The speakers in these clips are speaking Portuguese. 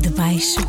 Debaixo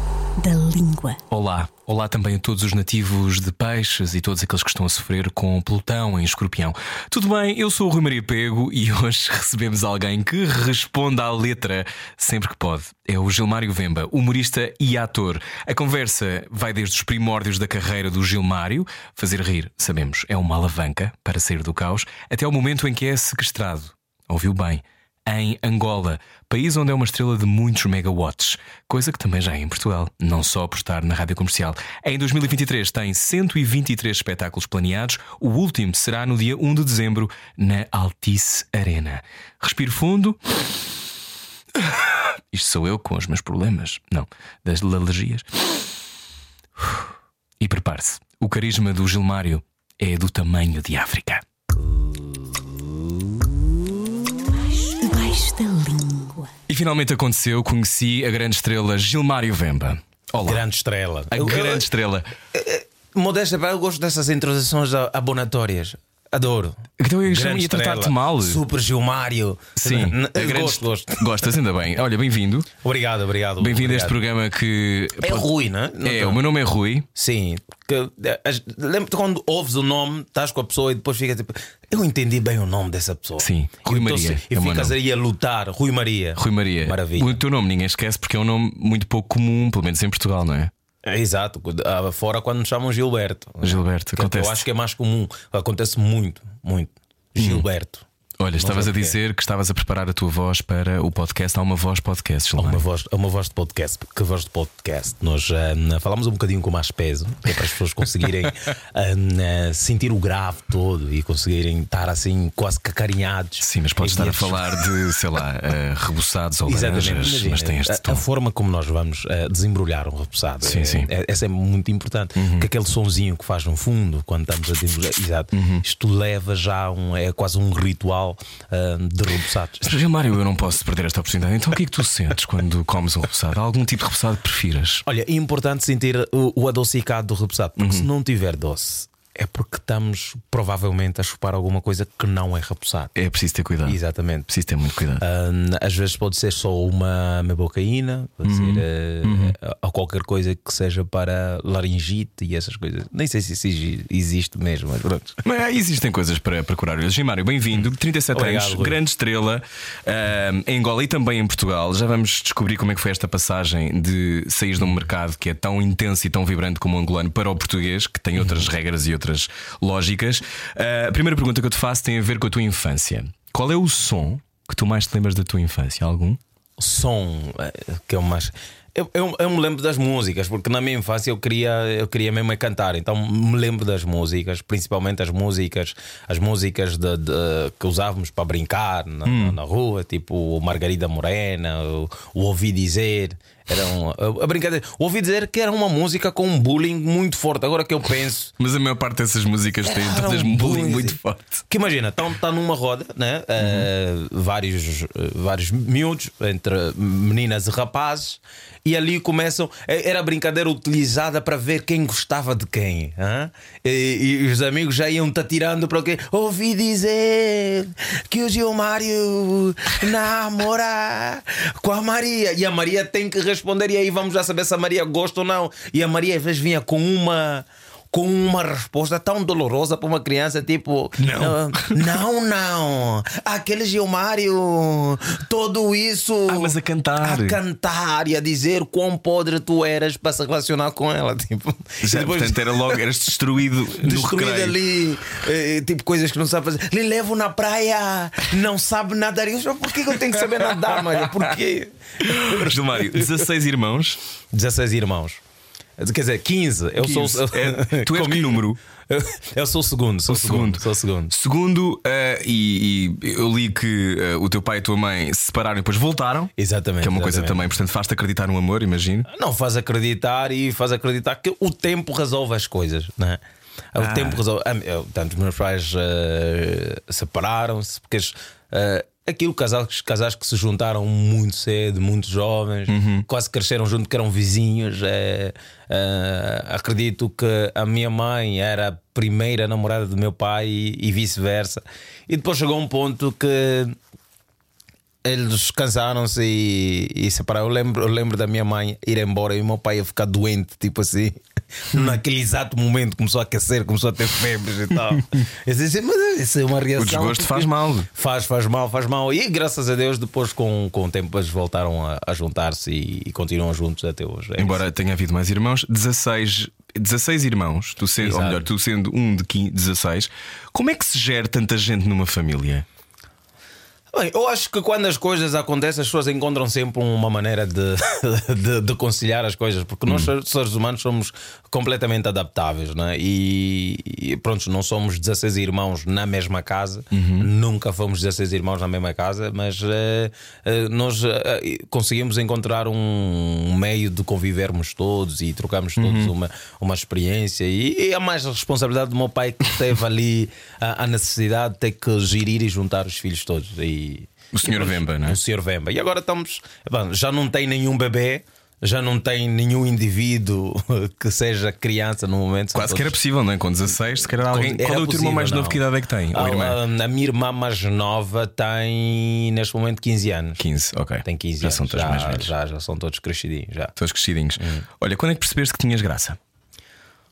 da língua. Olá, olá também a todos os nativos de peixes e todos aqueles que estão a sofrer com Plutão em escorpião. Tudo bem, eu sou o Rui Maria Pego e hoje recebemos alguém que responde à letra sempre que pode. É o Gilmário Vemba, humorista e ator. A conversa vai desde os primórdios da carreira do Gilmário, fazer rir, sabemos, é uma alavanca para sair do caos, até ao momento em que é sequestrado. Ouviu bem? em Angola, país onde é uma estrela de muitos megawatts, coisa que também já é em Portugal, não só por estar na rádio comercial. Em 2023 tem 123 espetáculos planeados, o último será no dia 1 de dezembro na Altice Arena. Respiro fundo. Isto sou eu com os meus problemas, não, das alergias. E prepare-se, o carisma do Gilmário é do tamanho de África. Debaixo da língua. E finalmente aconteceu, conheci a grande estrela Gilmário Vemba. Olá. Grande estrela. A grande estrela. Modéstia, pá, eu gosto dessas introduções abonatórias. Adoro. Então eu Grande ia tratar-te mal. Super Gilmário. Sim, N- a grande- gosto, gosto. Gostas, ainda bem. Olha, bem-vindo. Obrigado, obrigado. Bem-vindo a este programa que. É Rui, né? Não É, tô- o meu nome é Rui. Sim. Lembra-te quando ouves o nome, estás com a pessoa e depois fica tipo. Eu entendi bem o nome dessa pessoa. Sim, Rui E tô- Maria E é ficas aí a lutar. Rui Maria. Rui Maria. Maravilha. O teu nome ninguém esquece porque é um nome muito pouco comum, pelo menos em Portugal, não é? É, exato. Ah, Fora quando nos chamam Gilberto. Gilberto, Que acontece. Eu acho que é mais comum. Acontece muito, muito. Gilberto. Olha, estavas a é. dizer que estavas a preparar a tua voz para o podcast. Há uma voz podcast, Há uma voz, há uma voz de podcast. Que voz de podcast? Nós ah, falamos um bocadinho com mais peso, é para as pessoas conseguirem ah, sentir o grave todo e conseguirem estar assim quase que acarinhados. Sim, mas podes estar a falar de, sei lá, eh, reboçados ou Exatamente, laranjas, imagina, mas tem este tom. a forma como nós vamos ah, desembrulhar um repousado Sim, é, sim. Uhum. é- essa é muito importante. Que aquele sonzinho que faz no fundo quando estamos a desembrulhar, exato, Uhum. isto leva já a um, é quase um ritual ah, de repoussados. Mas, Gilmário, eu não posso perder esta oportunidade. Então, o que é que tu sentes quando comes um repousado? Há algum tipo de repousado que prefiras? Olha, é importante sentir o, o adocicado do repousado, porque Uhum. se não tiver doce, é porque estamos provavelmente a chupar alguma coisa que não é repousado. É preciso ter cuidado. Exatamente. Preciso ter muito cuidado. Ahn, às vezes pode ser só uma mebocaína, pode Uhum. ser eh, ou qualquer coisa que seja para laringite e essas coisas. Nem sei se isso exi- existe mesmo, mas pronto. Mas existem coisas para procurar. Olha, Gilmário, bem-vindo. 37 Obrigado, anos, Rui. grande estrela ah, em Angola e também em Portugal. Já vamos descobrir como é que foi esta passagem de sair de um mercado que é tão intenso e tão vibrante como o angolano para o português, que tem outras regras e outras lógicas. Ah, a primeira pergunta que eu te faço tem a ver com a tua infância. Qual é o som que tu mais te lembras da tua infância? Algum? som eh, que é o mais. Eu, eu, eu me lembro das músicas, porque na minha infância eu queria, eu queria mesmo é cantar, então me lembro das músicas, principalmente as músicas, as músicas de, de- que usávamos para brincar na, na rua, tipo o Margarida Morena, o, o Ouvi Dizer. Era um, a, brincadeira. Ouvi dizer que era uma música com um bullying muito forte. Agora que eu penso, Mas a maior parte dessas músicas tem todas um bullying bullying. muito forte. Que imagina, está tá numa roda, né? Eh, vários, eh, vários miúdos, entre meninas e rapazes, e ali começam. eh, Era a brincadeira utilizada para ver quem gostava de quem. hã? E, e os amigos já iam te atirando para o quê? Ouvi dizer que o Gilmário namora com a Maria. E a Maria tem que responder, e aí vamos já saber se a Maria gosta ou não. E a Maria às vezes vinha com uma com uma resposta tão dolorosa para uma criança, tipo: Não. "Ah, não, não, aquele Gilmário, tudo isso. Ah, mas a cantar. A cantar e a dizer quão podre tu eras para se relacionar com ela. Tipo, Já, depois portanto, era logo, eras destruído recreio. ali, eh, tipo coisas que não sabe fazer. Lhe levo na praia, não sabe nadar. Eu, por que que eu tenho que saber nadar, mano? Por quê? Gilmário, 16 irmãos. 16 irmãos. Quer dizer, 15. Eu 15. sou É, tu és que número? Eu, sou o segundo, sou o segundo. Sou o segundo. Segundo, eh, e, e eu li que eh, o teu pai e a tua mãe se separaram e depois voltaram. Exatamente. Que é uma coisa exatamente. também, portanto, faz-te acreditar no amor, imagino. Não, faz acreditar e faz acreditar que o tempo resolve as coisas, não é? O Ah. tempo resolve. Eu- Tanto os meus pais eh, separaram-se, porque eh, aquilo, casais, casais que se juntaram muito cedo, muito jovens, Uhum. quase cresceram junto, que eram vizinhos. eh, eh, acredito que a minha mãe era a primeira namorada do meu pai e, e vice-versa. E depois chegou um ponto que eles cansaram-se e, e separaram. Eu lembro, eu lembro da minha mãe ir embora e o meu pai ia ficar doente, tipo assim. Naquele exato momento começou a aquecer, começou a ter febres e tal. Eu disse, mas isso é uma reação. O desgosto faz mal. Faz, faz mal, faz mal. E graças a Deus, depois com, com o tempo, eles voltaram a, a juntar-se e, e continuam juntos até hoje. É Embora tenha havido mais irmãos, 16, 16 irmãos, tu sendo, ou melhor, tu sendo um de 15, 16, como é que se gera tanta gente numa família? Bem, eu acho que quando as coisas acontecem, as pessoas encontram sempre uma maneira de, de, de conciliar as coisas, porque nós, seres humanos, somos completamente adaptáveis, né? e, e pronto, não somos 16 irmãos na mesma casa, nunca fomos 16 irmãos na mesma casa, mas eh, eh, nós eh, conseguimos encontrar um meio de convivermos todos e trocarmos todos uma, uma experiência. E, e a mais responsabilidade do meu pai que teve ali a, a necessidade de ter que gerir e juntar os filhos todos. E, O Sr. Vemba, não é? o Sr. Vemba. E agora estamos. bom, já não tem nenhum bebê, já não tem nenhum indivíduo que seja criança no momento. Quase que era todos- possível, não é? Com 16, se calhar alguém. Qual é o teu irmão mais novo? não. Que idade é que tem? Ou A, irmã? a- a minha irmã mais nova tem neste momento 15 anos. 15, ok. Tem 15 Já anos. são todos já, mais velhos. Já, já são todos crescidinhos. Já. Todos crescidinhos. Hum. Olha, quando é que percebeste que tinhas graça?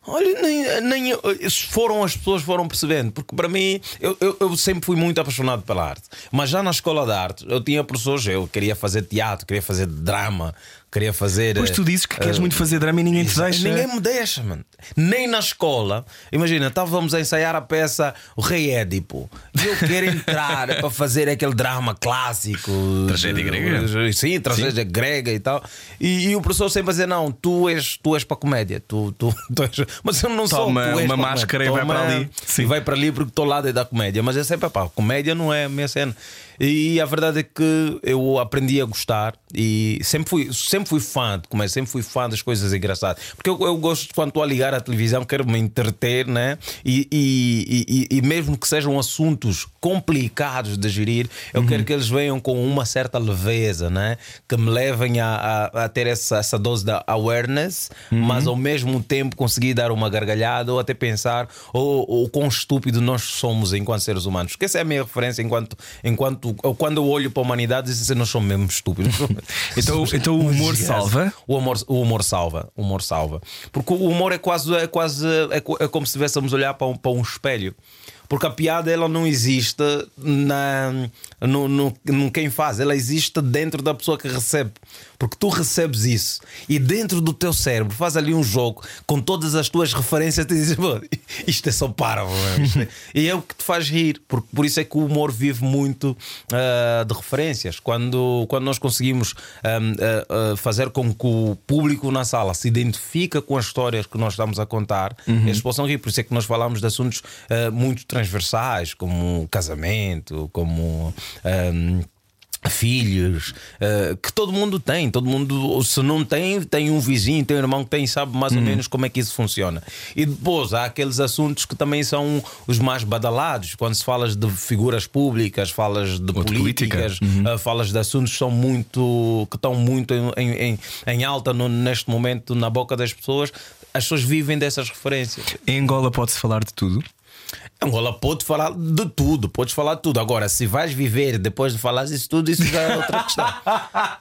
Olha, nem, nem eu- foram as pessoas foram percebendo, porque para mim eu, eu, eu sempre fui muito apaixonado pela arte, mas já na escola de arte eu tinha professores, eu queria fazer teatro, queria fazer drama, queria fazer. Pois tu dizes que queres muito fazer drama e ninguém te deixa. Ninguém me deixa, mano. Nem na escola. Imagina, estávamos a ensaiar a peça O Rei Édipo. E eu quero entrar para fazer aquele drama clássico. Tragédia de- grega? Sim, tragédia grega e tal. E, e o professor sempre a dizer: Não, tu és, tu és para a comédia. Tu, tu, tu és... Mas eu não sou. Toma uma máscara e vai para ali. Sim. E vai para ali porque estou lá dentro da comédia. Mas é sempre, pá, comédia não é a minha cena. E a verdade é que eu aprendi a gostar e sempre fui, sempre fui fã de comédia, sempre fui fã das coisas engraçadas. Porque eu, eu gosto, quando estou a ligar a televisão, quero me entreter, né? E, e, e, e mesmo que sejam assuntos complicados de gerir, eu quero que eles venham com uma certa leveza, né? Que me levem a, a, a ter essa, essa dose de awareness, mas ao mesmo tempo conseguir dar uma gargalhada ou até pensar ou, ou quão estúpido nós somos enquanto seres humanos. Porque essa é a minha referência enquanto, enquanto eu, quando eu olho para a humanidade, diz assim, nós somos mesmo estúpidos. Então, então o humor salva? O humor, o humor salva, o humor salva. Porque o humor é quase, é quase é, é como se estivéssemos a olhar para um, para um espelho. Porque a piada ela não existe na, no, no, no quem faz, ela existe dentro da pessoa que recebe. Porque tu recebes isso e dentro do teu cérebro faz ali um jogo com todas as tuas referências e dizes, "Pô, isto é só parvo. Isto é-" e é o que te faz rir. Porque, por isso é que o humor vive muito ah, de referências. Quando, quando nós conseguimos ahm, ah, ah, fazer com que o público na sala se identifica com as histórias que nós estamos a contar, eles possam rir. Por isso é que nós falamos de assuntos ah, muito transversais, como casamento, como. ahm, filhos eh, que todo mundo tem, todo mundo, se não tem, tem um vizinho, tem um irmão que tem, sabe mais ou menos como é que isso funciona. E depois há aqueles assuntos que também são os mais badalados, quando se falas de figuras públicas, falas de Ou de política. políticas, eh, falas de assuntos que são muito que estão muito em, em, em alta no- neste momento na boca das pessoas. As pessoas vivem dessas referências. Em Angola pode-se falar de tudo. Angola pode falar de tudo, podes falar de tudo. Agora, se vais viver depois de falar isso tudo, isso já é outra questão.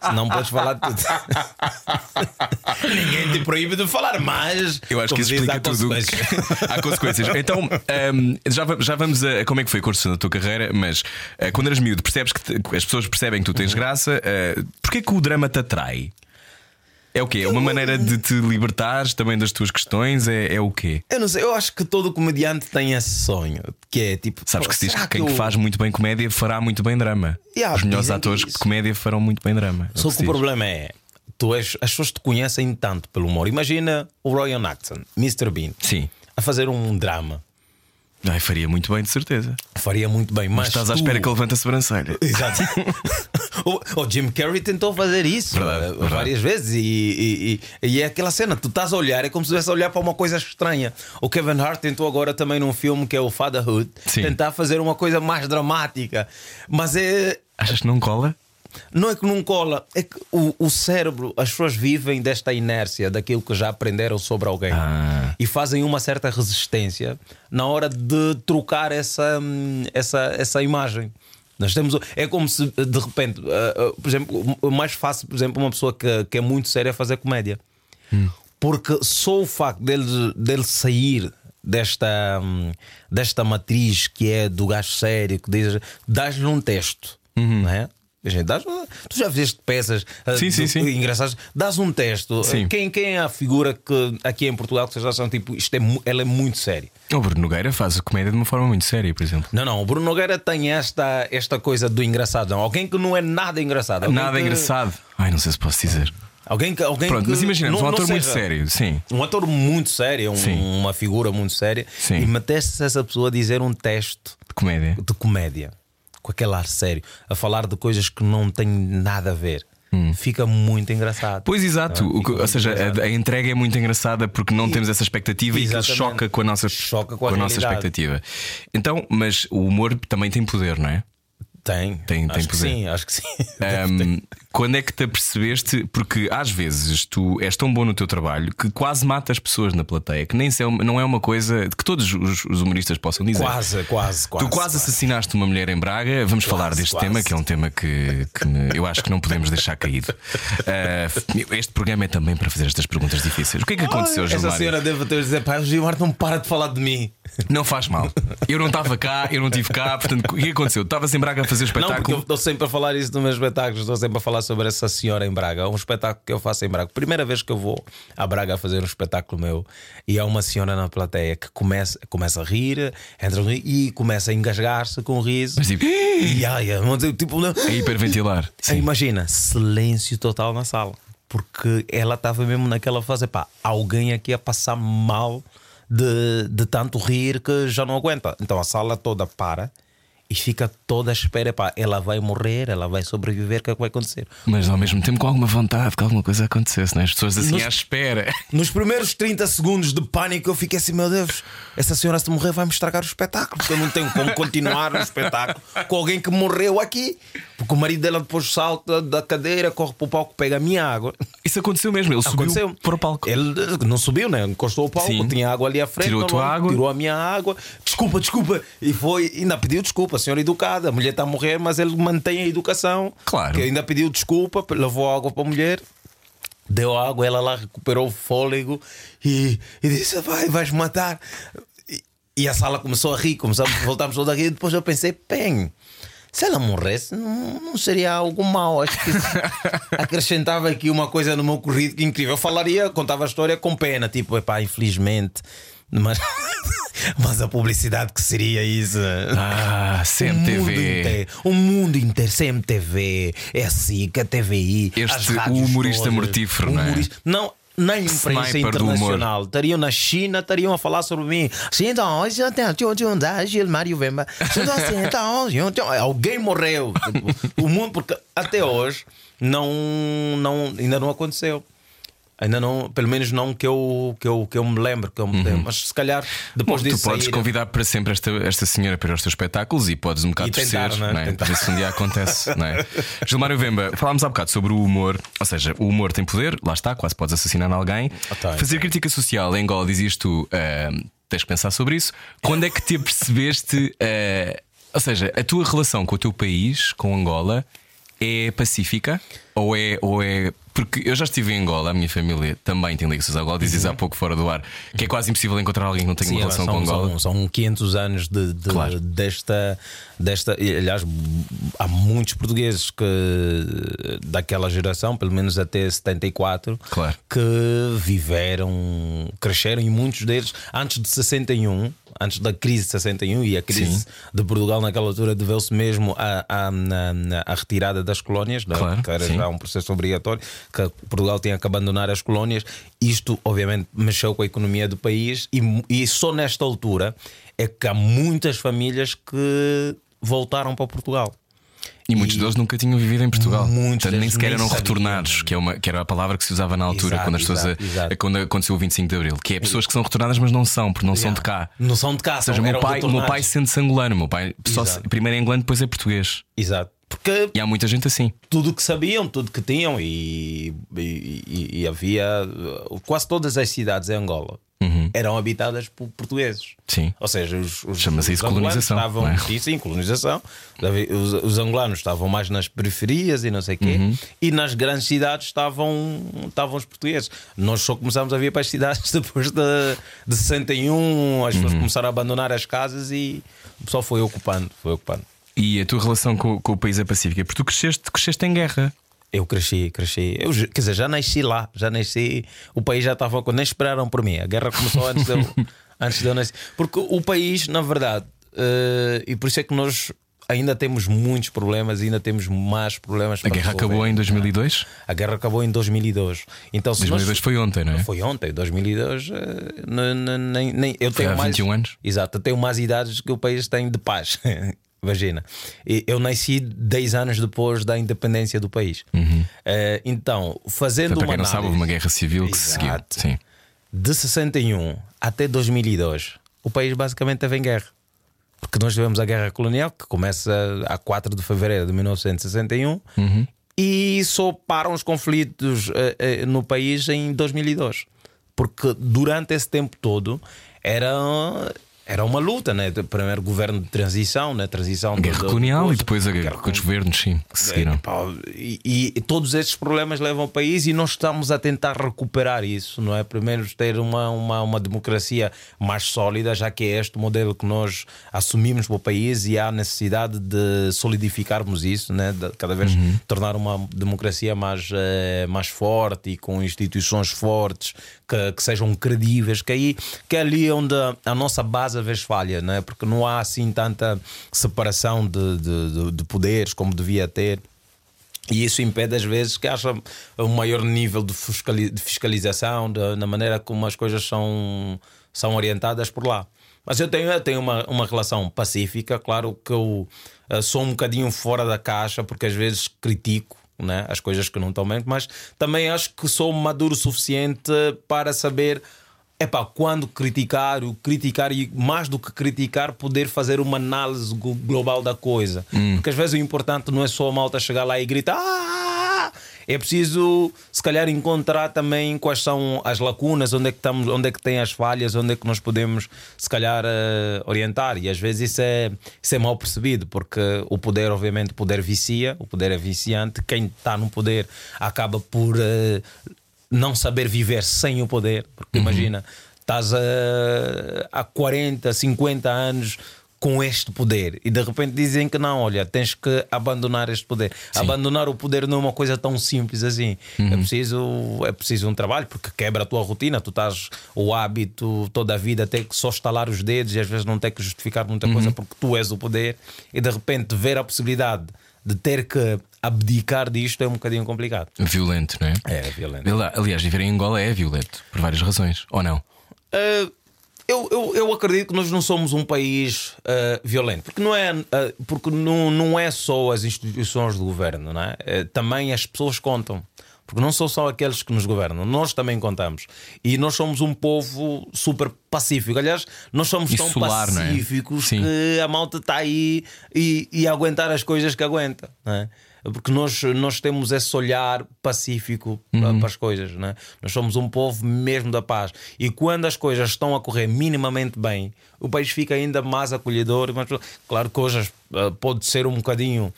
Se não podes falar de tudo. Ninguém te proíbe de falar, mas. Eu acho que isso diz, explica há tudo. consequências. Há consequências. Então, hum, já, já vamos a como é que foi a construção da tua carreira, mas eh, quando eras miúdo, percebes que te- as pessoas percebem que tu Uhum. tens graça. Uh, Porquê que o drama te atrai? É o quê? É uma maneira de te libertares também das tuas questões? É, é o quê? Eu não sei, eu acho que todo comediante tem esse sonho, que é tipo. Sabes que se diz que quem eu- faz muito bem comédia fará muito bem drama. Yeah, Os melhores atores de comédia farão muito bem drama. É Só que que o problema é. Tu és, as pessoas te conhecem tanto pelo humor. Imagina o Ryan Atkinson, Mr. Bean, Sim. a fazer um drama. Ai, faria muito bem, de certeza. Faria muito bem, mas. Estás à tu- espera que levante a sobrancelha. Exato. o, o Jim Carrey tentou fazer isso Verdade, eh, verdade. várias vezes e, e, e- e é aquela cena, tu estás a olhar, é como se estivesse a olhar para uma coisa estranha. O Kevin Hart tentou agora também num filme que é o Fatherhood Sim. tentar fazer uma coisa mais dramática, mas é. Achas que não cola? Não é que não cola, é que o, o cérebro, as pessoas vivem desta inércia daquilo que já aprenderam sobre alguém Ah. e fazem uma certa resistência na hora de trocar essa, hum, essa, essa imagem. Nós temos, é como se de repente, uh, uh, por exemplo, o mais fácil, por exemplo, uma pessoa que, que é muito séria é fazer comédia. Porque só o facto dele, dele sair desta, hum, desta matriz que é do gajo sério, que diz, dás-lhe um texto, não é? Gente, dás- tu já fizeste peças uh, Sim, sim, sim. engraçadas, dás um texto. Sim. Quem, quem é a figura que aqui em Portugal que vocês acham tipo isto é, ela é muito séria? O Bruno Nogueira faz a comédia de uma forma muito séria, por exemplo. Não, não, o Bruno Nogueira tem esta, esta coisa do engraçado. Não. Alguém que não é nada engraçado. Nada que- engraçado. Ai, não sei se posso dizer. Alguém que. Alguém Pronto, que mas imaginamos não- um ator muito sério, sim. Um ator muito sério, um- uma figura muito séria, Sim. e meteste essa pessoa a dizer um texto De comédia. de comédia, com aquele ar sério, a falar de coisas que não têm nada a ver. Fica muito engraçado. Hum. Pois exato, Ah, O que- ou seja, a, a entrega é muito engraçada porque não temos essa expectativa e choca com a nossa, Choca com a nossa realidade. expectativa. Então, mas o humor também tem poder, não é? Tem, Tem- acho tem que poder. sim, acho que sim. Ahm, quando é que te apercebeste? Porque às vezes tu és tão bom no teu trabalho que quase matas pessoas na plateia, que nem se é uma- não é uma coisa que todos os, os humoristas possam dizer. quase, quase, quase. Tu quase assassinaste uma mulher em Braga. Vamos falar deste quase. tema, que é um tema que, que eu acho que não podemos deixar caído. Ah, este programa é também para fazer estas perguntas difíceis. O que é que aconteceu, Essa Gilmar? senhora deve ter dizer, pá, o Gilmar não para de falar de mim. Não faz mal. Eu não estava cá, eu não estive cá. Portanto, o que é que aconteceu? Estavas em Braga fazer Não, porque eu espetáculo. estou sempre a falar isso nos meus espetáculos, estou sempre a falar sobre essa senhora em Braga. É um espetáculo que eu faço em Braga. Primeira vez que eu vou a Braga a fazer um espetáculo meu e há uma senhora na plateia que começa, começa a rir, entra a rir e começa a engasgar-se com o riso. Mas tipo, E ai, ai, tipo, não- a hiperventilar. Sim. Imagina, silêncio total na sala. Porque ela estava mesmo naquela fase, pá, alguém aqui a passar mal de, de tanto rir que já não aguenta. Então a sala toda para e fica toda à espera, pá, ela vai morrer, ela vai sobreviver, o que é que vai acontecer? Mas ao mesmo tempo com alguma vontade que alguma coisa acontecesse, não é? As pessoas assim Nos- à espera. Nos primeiros 30 segundos de pânico eu fiquei assim, meu Deus, essa senhora se morrer vai me estragar o espetáculo, porque eu não tenho como continuar o espetáculo com alguém que morreu aqui. Porque o marido dela depois salta da cadeira, corre para o palco, pega a minha água. Isso aconteceu mesmo. Ele Aconteceu. subiu para o palco. Ele não subiu, né? Encostou o palco, Sim. tinha água ali à frente. Tirou a tua água. Tirou a minha água. Desculpa, desculpa. E foi, ainda pediu desculpa, senhora educada. A mulher está a morrer, mas ele mantém a educação. Claro. Que ainda pediu desculpa, levou água para a mulher. Deu água, ela lá recuperou o fôlego e, e disse: Vai, vais matar. E, e a sala começou a rir, começamos, voltámos todos a rir. Depois eu pensei: Bem, se ela morresse, não, não seria algo mau. Acho que acrescentava aqui uma coisa no meu currículo incrível. Eu falaria, contava a história com pena, tipo, epá, infelizmente. Mas, mas a publicidade que seria isso. Ah, O mundo CMTV. inteiro, o mundo inteiro, CMTV, é assim, a TVI, Este, humorista todas, mortífero, o não é? humorista- Não, na imprensa internacional, estariam na China, estariam a falar sobre mim. Então, Vemba. Alguém morreu. Tipo, O mundo, porque até hoje não, não, ainda não aconteceu. Ainda não, pelo menos não que eu, que eu, que eu me lembro, que eu me lembro. Mas se calhar depois Uhum. Bom, tu disso. podes sair- convidar para sempre esta, esta senhora para aos teus espetáculos e podes um bocado E tentar, torcer, é? é? Tentar. ver se um dia acontece. Não é? Gilmário Vemba, falámos há bocado sobre o humor, ou seja, o humor tem poder, lá está, quase podes assassinar alguém. Ah, tá, Fazer crítica social em Angola, dizias tu, ah, tens que pensar sobre isso. Quando é que te apercebeste, ah, ou seja, a tua relação com o teu país, com Angola, é pacífica? Ou é, ou é porque eu já estive em Angola, a minha família também tem ligações a Angola, dizes há pouco fora do ar que é quase impossível encontrar alguém que não tenha Sim, uma relação são, com Angola. São, são 500 anos de, de- Claro. desta, desta. Aliás, há muitos portugueses que daquela geração, pelo menos até 74, Claro. que viveram, cresceram e muitos deles antes de 61. Antes da crise de 61 e a crise Sim. de Portugal naquela altura deveu-se mesmo à, à retirada das colónias, é? Claro, que era sim. já um processo obrigatório, que Portugal tinha que abandonar as colónias. Isto, obviamente, mexeu com a economia do país, e, e só nesta altura é que há muitas famílias que voltaram para Portugal. E muitos E- deles nunca tinham vivido em Portugal. Muitos Portanto, nem sequer eram retornados, que, é uma, que era a palavra que se usava na altura, Exato, quando as pessoas. exato, exato. a- quando aconteceu o 25 de Abril, que é pessoas que são retornadas, mas não são, porque não são de cá. Não são de cá, Ou seja, o meu pai, meu pai sente-se angolano, meu pai só primeiro é angolano, depois é português. Exato. Porque E há muita gente assim. tudo o que sabiam, tudo que tinham, e, e- e- havia uh, quase todas as cidades em Angola. Eram habitadas por portugueses. Sim. Ou seja, os, os, Chama-se isso colonização, Estavam, é? sim, sim, colonização. Os, os angolanos estavam mais nas periferias e não sei o quê. Uhum. E nas grandes cidades estavam, estavam os portugueses. Nós só começámos a vir para as cidades depois de, de 61. As Uhum. pessoas começaram a abandonar as casas e o pessoal foi ocupando. Foi ocupando. E a tua relação com, com o país é pacífica? Porque tu cresceste, cresceste em guerra. Eu cresci, cresci. Eu, quer dizer, já nasci lá, já nasci. O país já estava. Nem esperaram por mim. A guerra começou antes de eu, antes de eu nascer. Porque o país, na verdade, eh, e por isso é que nós ainda temos muitos problemas, ainda temos mais problemas. A guerra acabou em 2002? A guerra acabou em 2002. Então, se 2002 nós... foi ontem, não é? Foi ontem, 2002. eh, n- n- nem, nem, eu tenho mais, 21 anos? Exato, eu tenho mais idades que o país tem de paz. Imagina, eu nasci 10 anos depois da independência do país. Eh, então, fazendo uma quem não sabe, análise uma guerra civil que se seguiu. Sim. de 61 até 2002, o país basicamente esteve em guerra. Porque nós tivemos a guerra colonial, que começa a 4 de fevereiro de 1961, e só param os conflitos eh, eh, no país em 2002. Porque durante esse tempo todo era, era uma luta, né? Primeiro governo de transição, né? transição Guerra do- do- colonial e depois a, Guerra com os governos, sim, que se seguiram. é, pá, E, e todos estes problemas levam ao país e nós estamos a tentar recuperar isso, não é? Primeiro ter uma, uma, uma democracia mais sólida, já que é este o modelo que nós assumimos para o país e há necessidade de solidificarmos isso, né? de cada vez tornar uma democracia mais, eh, mais forte e com instituições fortes que, que sejam credíveis, que, aí, que é ali onde a nossa base às vezes falha, né? porque não há assim tanta separação de, de, de- de poderes como devia ter. E isso impede às vezes que haja um maior nível de, fiscali- de fiscalização da- na maneira como as coisas são, são orientadas por lá. Mas eu tenho, eu tenho uma, uma relação pacífica, claro que eu eh, sou um bocadinho fora da caixa, porque às vezes critico né, as coisas que não estão bem, mas também acho que sou maduro o suficiente para saber Epá, quando criticar, o criticar e mais do que criticar, poder fazer uma análise glo- global da coisa. Porque às vezes o importante não é só a malta chegar lá e gritar. "Ah!" É preciso, se calhar, encontrar também quais são as lacunas, onde é que estamos, onde é que tem as falhas, onde é que nós podemos, se calhar, eh, orientar. E às vezes isso é, isso é mal percebido, porque o poder, obviamente, o poder vicia, o poder é viciante. Quem está no poder acaba por eh, não saber viver sem o poder. Porque imagina, estás a, há 40, 50 anos com este poder e de repente dizem que não, olha, tens que abandonar este poder. Abandonar o poder não é uma coisa tão simples assim. É, preciso, é preciso um trabalho porque quebra a tua rotina. Tu estás o hábito toda a vida ter que só estalar os dedos e às vezes não ter que justificar muita coisa porque tu és o poder e de repente ver a possibilidade de ter que abdicar disto é um bocadinho complicado. Violento, não é? É violento. Ali- Aliás, viver em Angola é violento, por várias razões, ou não? Uh, eu, eu, eu acredito que nós não somos um país uh, violento, porque não é, uh, porque não, não é só as instituições do governo, não é? Uh, também as pessoas contam. Porque não são só aqueles que nos governam, nós também contamos. E nós somos um povo super pacífico. Aliás, nós somos E tão solar, é? pacíficos Sim. que a malta está aí e, e a aguentar as coisas que aguenta. Não é? Porque nós, nós temos esse olhar pacífico para, para as coisas. Não é? Nós somos um povo mesmo da paz. E quando as coisas estão a correr minimamente bem, o país fica ainda mais acolhedor. Mas, claro que hoje ah, pode ser um bocadinho.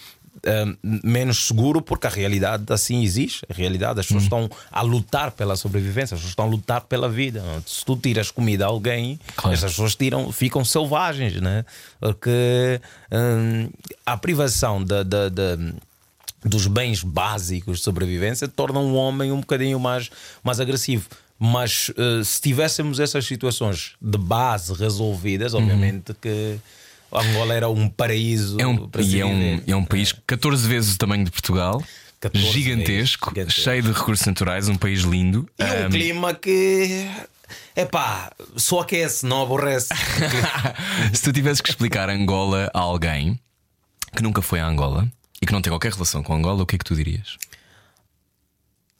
ah, menos seguro porque a realidade assim existe. A realidade, as pessoas estão a lutar pela sobrevivência, as pessoas estão a lutar pela vida. Se tu tiras comida a alguém, Claro. essas pessoas tiram, ficam selvagens, né? Porque hum, a privação da, da- da- dos bens básicos de sobrevivência torna um homem um bocadinho mais, mais agressivo. Mas eh, se tivéssemos essas situações de base resolvidas, obviamente que Angola era um paraíso É um, e é um, é um país 14 vezes o tamanho de Portugal, 14 gigantesco, vezes, gigantesco. cheio de recursos naturais, um país lindo. E um Ahm, clima que. Epá, só aquece, não aborrece. se tu tivesses que explicar Angola a alguém que nunca foi a Angola e que não tem qualquer relação com Angola, o que é que tu dirias?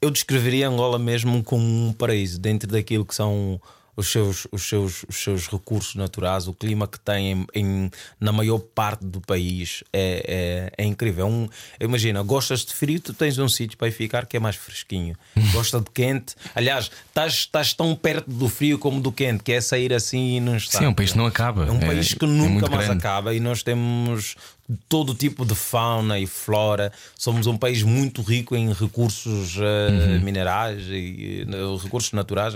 eu descreveria Angola mesmo como um paraíso dentro daquilo que são os seus, os seus, os seus recursos naturais, o clima que tem em, em- na maior parte do país é, é, é incrível. É um, imagina, gostas de frio, tu tens um sítio para ficar que é mais fresquinho. Gosta de quente, aliás, estás, estás tão perto do frio como do quente, que é sair assim e não estar. Sim, é um país que não acaba. É um país que é nunca mais grande. acaba e nós temos todo tipo de fauna e flora. Somos um país muito rico em recursos eh, Uhum. minerais e eh, recursos naturais.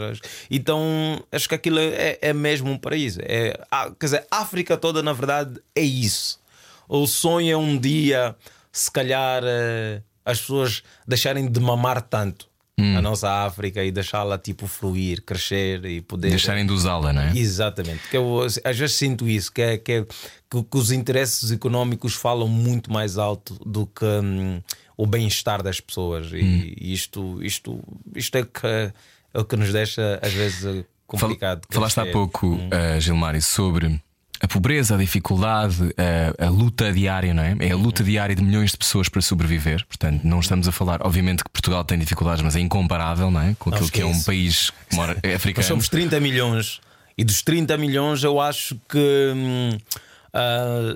Então acho que aquilo é, é mesmo um paraíso. É, ah, quer dizer, a África toda, na verdade, é isso. O sonho é um dia, se calhar, eh, as pessoas deixarem de mamar tanto. Hum. A nossa África e deixá-la tipo fluir, crescer e poder Deixarem de usá-la, não é? Exatamente, que eu às vezes sinto isso, que, é, que, é- que- que os interesses económicos falam muito mais alto do que hum, o bem-estar das pessoas. E Hum. isto, isto, isto é, que, é o que nos deixa às vezes Fal- complicado. de Falaste há pouco, uh, Gilmário, sobre a pobreza, a dificuldade, a, a luta diária, não é? É a luta diária de milhões de pessoas para sobreviver. Portanto, não estamos a falar, obviamente, que Portugal tem dificuldades, mas é incomparável, não é? Com aquilo que é um esquece. país que mora, é Nós africano. somos 30 milhões e dos 30 milhões eu acho que hum, ah,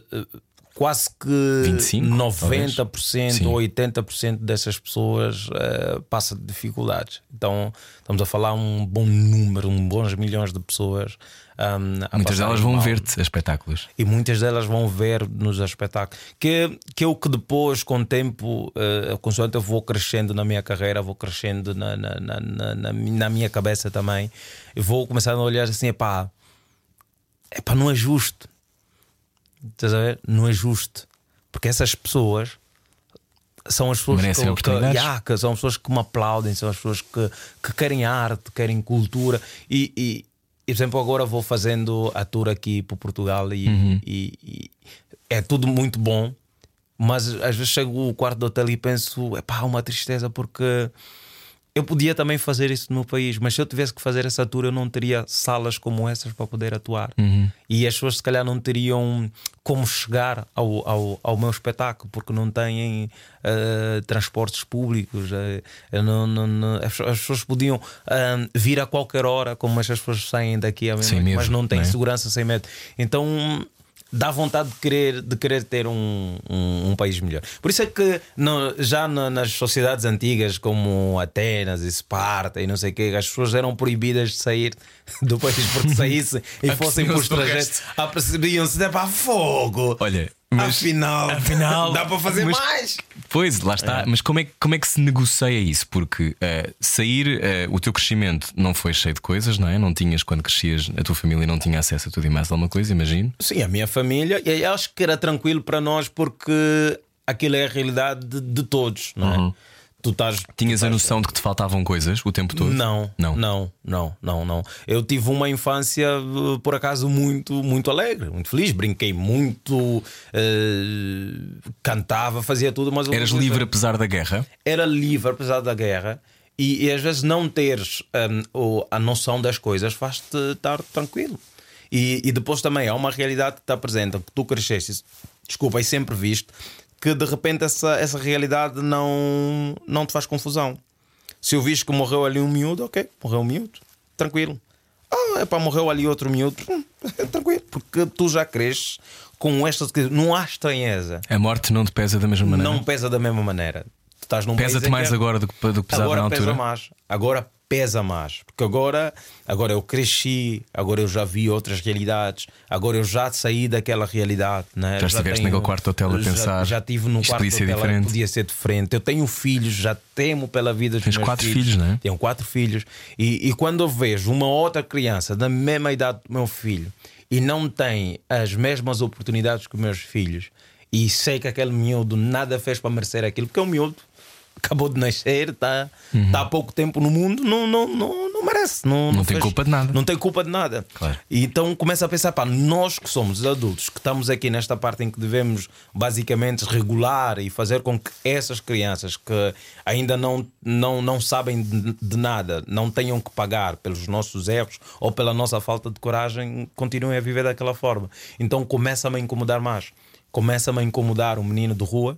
quase que 25, 90% Sim. ou 80% dessas pessoas ah, passa de dificuldades. Então estamos a falar um bom número, um bons milhões de pessoas. a Muitas delas vão ver-te a espetáculos. E muitas delas vão ver nos espetáculos. Que, que eu que depois, com o tempo, uh, consoante eu vou crescendo na minha carreira, vou crescendo na, na, na, na, na mi- na minha cabeça também, vou começar a olhar assim, epá, epá, não é justo. Estás a ver? Não é justo. Porque essas pessoas são as pessoas Merecem que, que. Yeah, que são as pessoas que me aplaudem, são as pessoas que, que querem arte, querem cultura. E, e, e, por exemplo, agora vou fazendo a tour aqui para Portugal e, Uhum. e- e é tudo muito bom, mas às vezes chego ao quarto do hotel e penso, é pá, uma tristeza porque eu podia também fazer isso no meu país, mas se eu tivesse que fazer essa tour, eu não teria salas como essas para poder atuar. E as pessoas, se calhar, não teriam como chegar ao, ao, ao meu espetáculo, porque não têm eh, transportes públicos. eh, não, não- não- as, as pessoas podiam ah, vir a qualquer hora, como essas pessoas saem daqui a medo, mas não têm não é? segurança sem medo. Então dá vontade de querer, de querer ter um, um, um país melhor. Por isso é que já na- nas sociedades antigas, como Atenas e Esparta e não sei o que, as pessoas eram proibidas de sair do país porque saíssem e fossem para o estrangeiro. Apercebiam-se, é para fogo. Olha, mas- afinal, afinal, dá para fazer mas- mais. Pois, lá está. Mas como é, que- como é que se negocia isso? Porque eh, sair, eh, o teu crescimento não foi cheio de coisas, não é? Não tinhas, quando crescias, a tua família não tinha acesso a tudo e mais alguma coisa, imagino. Sim, a minha família, e acho que era tranquilo para nós porque aquilo é a realidade de, de todos, não é? Tu estás. Tinhas a noção de que te faltavam coisas o tempo todo? Não, Não. não, não, não, não. Eu tive uma infância, eh, por acaso, muito, muito alegre, muito feliz. Brinquei muito, eh, cantava, fazia tudo, mas Eras livre apesar da guerra? era livre apesar da guerra. E, e às vezes não teres hum, o- a noção das coisas faz-te estar tranquilo. E, e depois também há uma realidade que está presente, que tu cresceste, desculpa, e sempre viste, que de repente essa, essa realidade não, não te faz confusão. Se eu viste que morreu ali um miúdo, ok, morreu um miúdo, tranquilo. Ah, é para morreu ali outro miúdo, hum, tranquilo, porque tu já cresces com coisas, não há estranheza, A morte não te pesa da mesma maneira? não pesa da mesma maneira. Tu estás num Pesa-te mais que- agora do que, do que pesava agora na pesa altura? mais. Agora pesa mais. Porque agora, agora eu cresci, agora eu já vi outras realidades, agora eu já saí daquela realidade. Né? Já estiveste naquele quarto hotel a já- pensar, Já estive no isto quarto podia hotel, diferente. podia ser diferente. Eu tenho filhos, já temo pela vida dos Tens meus quatro filhos. filhos, não é? Tenho quatro filhos. E, e quando eu vejo uma outra criança da mesma idade do meu filho e não tem as mesmas oportunidades que os meus filhos, e sei que aquele miúdo nada fez para merecer aquilo, porque é um miúdo. Acabou de nascer, está tá há pouco tempo no mundo, não, não, não, não merece. Não, Não tem fez- culpa de nada. Não tem culpa de nada. Claro. E então começa a pensar, pá, nós que somos os adultos, que estamos aqui nesta parte em que devemos basicamente regular e fazer com que essas crianças que ainda não, não, não sabem de, de nada, não tenham que pagar pelos nossos erros ou pela nossa falta de coragem, continuem a viver daquela forma. Então começa-me a incomodar mais. Começa-me a incomodar o menino de rua,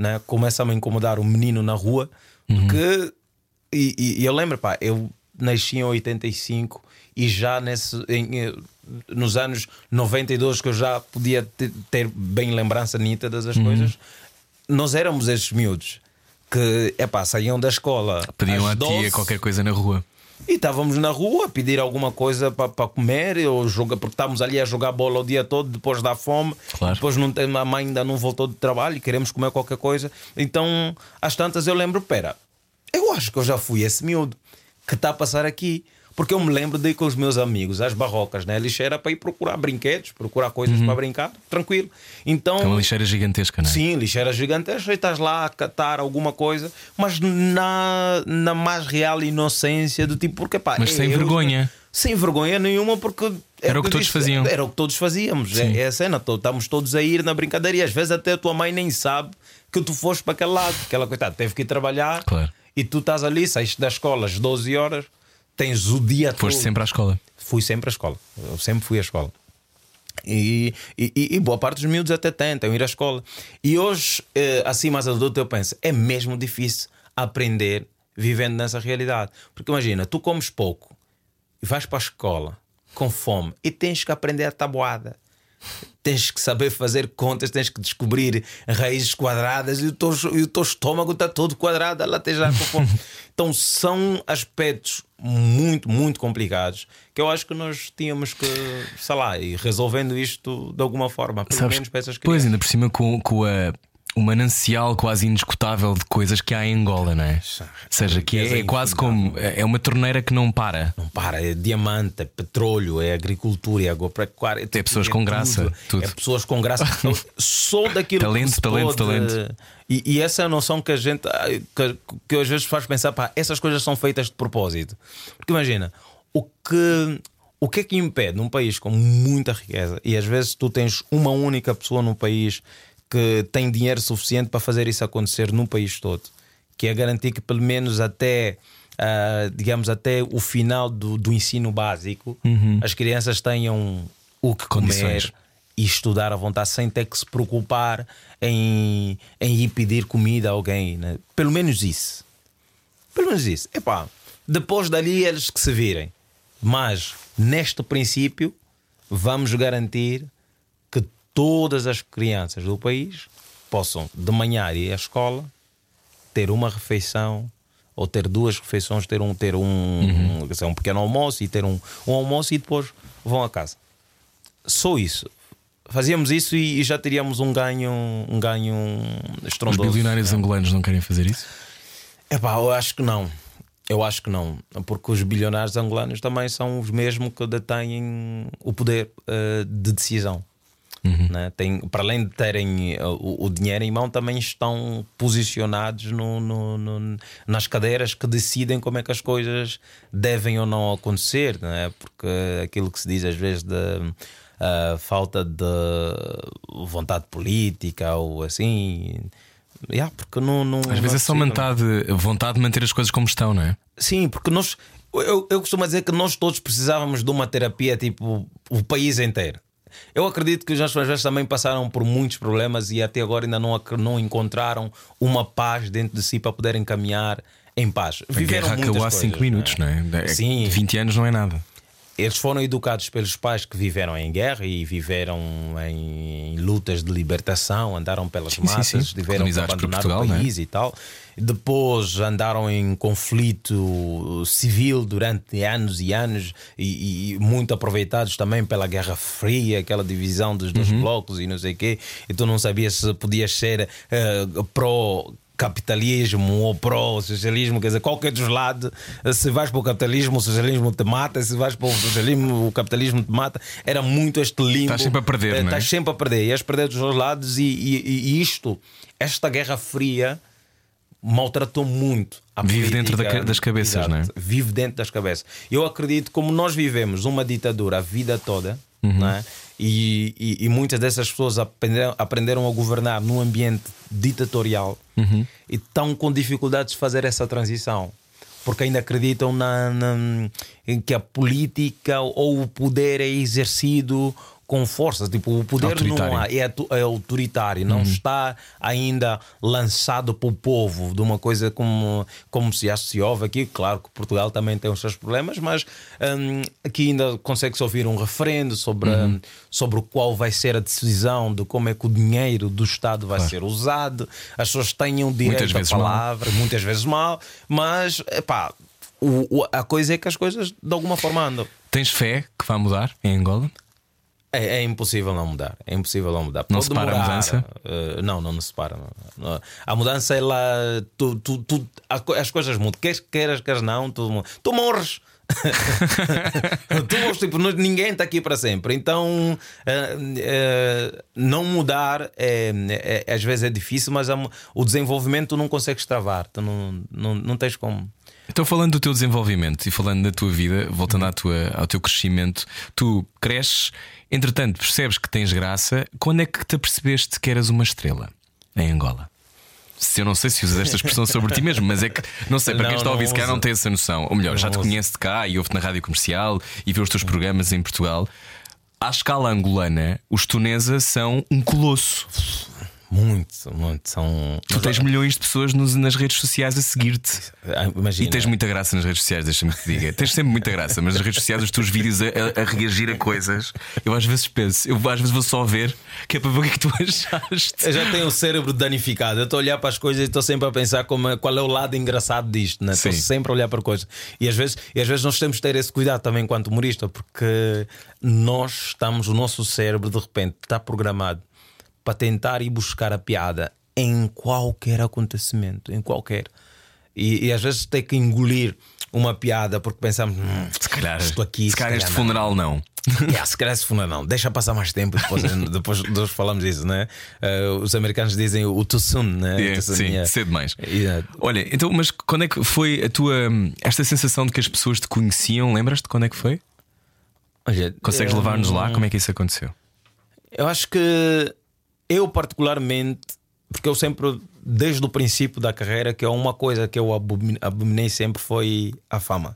né? começa-me a incomodar o menino na rua, porque. E, e- e eu lembro, pá, eu nasci em 85 e já nesse, em, eh, nos anos 92, que eu já podia ter, bem lembrança nítida das coisas, nós éramos esses miúdos que epá, saíam da escola. Pediam à tia 12, qualquer coisa na rua. E estávamos na rua a pedir alguma coisa para comer, ou jogar, porque estávamos ali a jogar bola o dia todo, depois da fome, Claro. depois não tem, a mãe ainda não voltou de trabalho e queremos comer qualquer coisa. Então, às tantas, eu lembro: pera, eu acho que eu já fui esse miúdo que está a passar aqui. Porque eu me lembro de ir com os meus amigos às barrocas, né? lixeira para ir procurar brinquedos, procurar coisas para brincar, tranquilo. Então, É uma lixeira gigantesca, não é? Sim, lixeira gigantesca e estás lá a catar alguma coisa, mas na, na mais real inocência do tipo, porque pá, Mas é, sem eu- vergonha. Sem vergonha nenhuma, porque é Era o que todos disse, faziam. Era o que todos fazíamos. É, é a cena, estamos todos a ir na brincadeira e às vezes até a tua mãe nem sabe que tu foste para aquele lado. Aquela coitada teve que ir trabalhar Claro. e tu estás ali, saíste da escola às 12 horas, tens o dia Foste todo sempre à escola. fui sempre à escola. Eu sempre fui à escola. E, e, e- boa parte dos miúdos até tentam ir à escola. E hoje, assim mais adulto, eu penso: é mesmo difícil aprender vivendo nessa realidade. Porque imagina, tu comes pouco e vais para a escola com fome e tens que aprender a tabuada. Tens que saber fazer contas, tens que descobrir raízes quadradas e o teu, e o teu estômago está todo quadrado, lá esteja com fome. Então são aspectos muito, muito complicados que eu acho que nós tínhamos que, sei lá, ir resolvendo isto de alguma forma, pelo Sabes, menos para essas pois, ainda por cima com, com a, o manancial quase indiscutável de coisas que há em Angola, não é? Ou seja, que é, é quase como. É uma torneira que não para. Não para, é diamante, é petróleo, é agricultura, é agropecuária. É pessoas com graça, tudo. É pessoas com graça. Só daquilo Talento, que talento, pode- talento. E, e essa é a noção que a gente que, que às vezes faz pensar, pá, essas coisas são feitas de propósito. Porque imagina, o que, o que é que impede num país com muita riqueza e às vezes tu tens uma única pessoa no país que tem dinheiro suficiente para fazer isso acontecer no país todo, que é garantir que pelo menos até ah, digamos até o final do, do ensino básico as crianças tenham o que Condições. comer e estudar à vontade sem ter que se preocupar em, em ir pedir comida a alguém. né? Pelo menos isso. Pelo menos isso. Epá, depois dali eles que se virem. Mas neste princípio vamos garantir todas as crianças do país possam de manhã ir à escola, ter uma refeição ou ter duas refeições, ter um, ter um, dizer, um pequeno almoço e ter um, um almoço e depois vão a casa. Só isso. Fazíamos isso e, e já teríamos um ganho, um ganho Os estrondoso. bilionários angolanos não querem fazer isso? É pá, eu acho que não. Eu acho que não. Porque os bilionários angolanos também são os mesmos que detêm o poder eh, de decisão. Né? Tem, para além de terem eh, o, o dinheiro em mão, também estão posicionados no- no- no- nas cadeiras que decidem como é que as coisas devem ou não acontecer. Né? Porque aquilo que se diz às vezes de ah, falta de vontade política ou assim. Yeah, porque não, não, Às vezes é só vontade, vontade de manter as coisas como estão, não é? Sim, porque nós. Eu, eu costumo dizer que nós todos precisávamos de uma terapia, tipo, o país inteiro. Eu acredito que os nossos vezes também passaram por muitos problemas e até agora ainda não, não encontraram uma paz dentro de si para poderem caminhar em paz. A guerra acabou há 5 minutos, não é? É- Sim. 20 anos não é nada. Eles foram educados pelos pais que viveram em guerra e viveram em lutas de libertação, andaram pelas Sim, sim, massas, sim. tiveram que abandonar Portugal, o é? país e tal. Depois andaram em conflito civil durante anos e anos e, e muito aproveitados também pela Guerra Fria, aquela divisão dos dois Uhum. blocos e não sei o quê. E tu não sabias se podias ser eh, pró capitalismo ou pró-socialismo, quer dizer, qualquer dos lados, se vais para o capitalismo, o socialismo te mata, se vais para o socialismo, o capitalismo te mata. Era muito este limbo. Estás sempre a perder, Eh, é? Estás sempre a perder, ias perder dos dois lados e, e- e isto, esta Guerra Fria maltratou muito a Vive dentro da das cabeças, Exato. não é? Vive dentro das cabeças. Eu acredito, como nós vivemos uma ditadura a vida toda, Uhum. não é? e, e- e muitas dessas pessoas aprenderam, aprenderam a governar num ambiente ditatorial Uhum. e estão com dificuldades de fazer essa transição. Porque ainda acreditam na, na- em que a política ou o poder é exercido com força. Tipo, o poder não há, é, é autoritário, não está ainda lançado para o povo de uma coisa como, como se ouve aqui. Claro que Portugal também tem os seus problemas, mas hum, aqui ainda consegue-se ouvir um referendo sobre, hum, sobre qual vai ser a decisão de como é que o dinheiro do Estado vai ser usado. As pessoas tenham direito Muitas à vezes mal. palavra, muitas vezes mal, mas epá, o, o- a coisa é que as coisas de alguma forma andam. Tens fé que vai mudar em Angola? É, é impossível não mudar. É impossível não mudar. Não Pode separa a mudança? eh, não, não, não separa. não. Não. A mudança, ela. Tu, tu, tu- as coisas mudam. Queres, queiras, queres não, tu, tu morres. tu morres, tipo, ninguém está aqui para sempre. Então, eh, eh, não mudar é, é- às vezes é difícil, mas o desenvolvimento tu não consegues travar. Tu não, não, não tens como. Então, falando do teu desenvolvimento e falando da tua vida, voltando à tua, ao teu crescimento, tu cresces, entretanto, percebes que tens graça. Quando é que te apercebeste que eras uma estrela em Angola? Se eu não sei se usas esta expressão sobre ti mesmo, mas é que não sei, para quem Não, está a ouvir, não se calhar não tem essa noção. Ou melhor, já te uso. conhece de cá e ouve-te na rádio comercial e vê os teus programas em Portugal. À escala angolana, os Tunesa são um colosso. Muito, muito. São. Tu tens milhões de pessoas nos- nas redes sociais a seguir-te. Ah, Imagina. E tens muita graça nas redes sociais, deixa-me que te diga. Tens sempre muita graça, mas nas redes sociais os teus vídeos a, a- a reagir a coisas, eu às vezes penso, eu às vezes vou só ver, que é para ver o que é que tu achaste. Eu já tenho o cérebro danificado. Eu estou a olhar para as coisas e estou sempre a pensar como é- qual é o lado engraçado disto. Né? Estou sempre a olhar para coisas. E às, vezes, e às vezes nós temos de ter esse cuidado também enquanto humorista, porque nós estamos, o nosso cérebro de repente está programado para tentar ir buscar a piada em qualquer acontecimento, em qualquer. E, e às vezes tem que engolir uma piada porque pensamos, hum, Se calhar, estou aqui, se calhar este não. funeral não. Yeah, se calhar se funda não, deixa passar mais tempo depois, depois, depois falamos isso, né? Eh, os americanos dizem o too soon, né? É, soon, sim, yeah. cedo demais. Yeah. Olha, então, mas quando é que foi a tua esta sensação de que as pessoas te conheciam? Lembras-te quando é que foi? Olha, Consegues levar-nos lá? Como é que isso aconteceu? Eu acho que eu, particularmente, porque eu sempre, desde o princípio da carreira, que é uma coisa que eu abomi- abominei sempre foi a fama.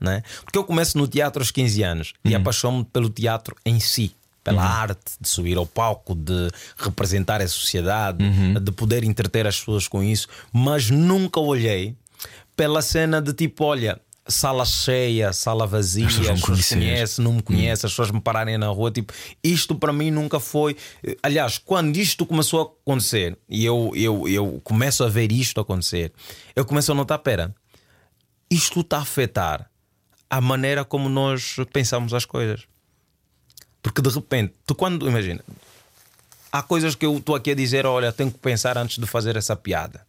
Né? Porque eu começo no teatro aos 15 anos e apaixono-me pelo teatro em si. Pela arte de subir ao palco, de representar a sociedade, de poder entreter as pessoas com isso, mas nunca olhei pela cena de tipo: olha, sala cheia, sala vazia, As pessoas as conhecer. conhecem, não me conhecem, as pessoas me pararem na rua. Tipo, isto para mim nunca foi. Aliás, quando isto começou a acontecer e eu, eu, eu começo a ver isto acontecer, eu começo a notar: pera, isto está a afetar a maneira como nós pensamos as coisas. Porque de repente, tu quando, imagina, há coisas que eu estou aqui a dizer: olha, tenho que pensar antes de fazer essa piada.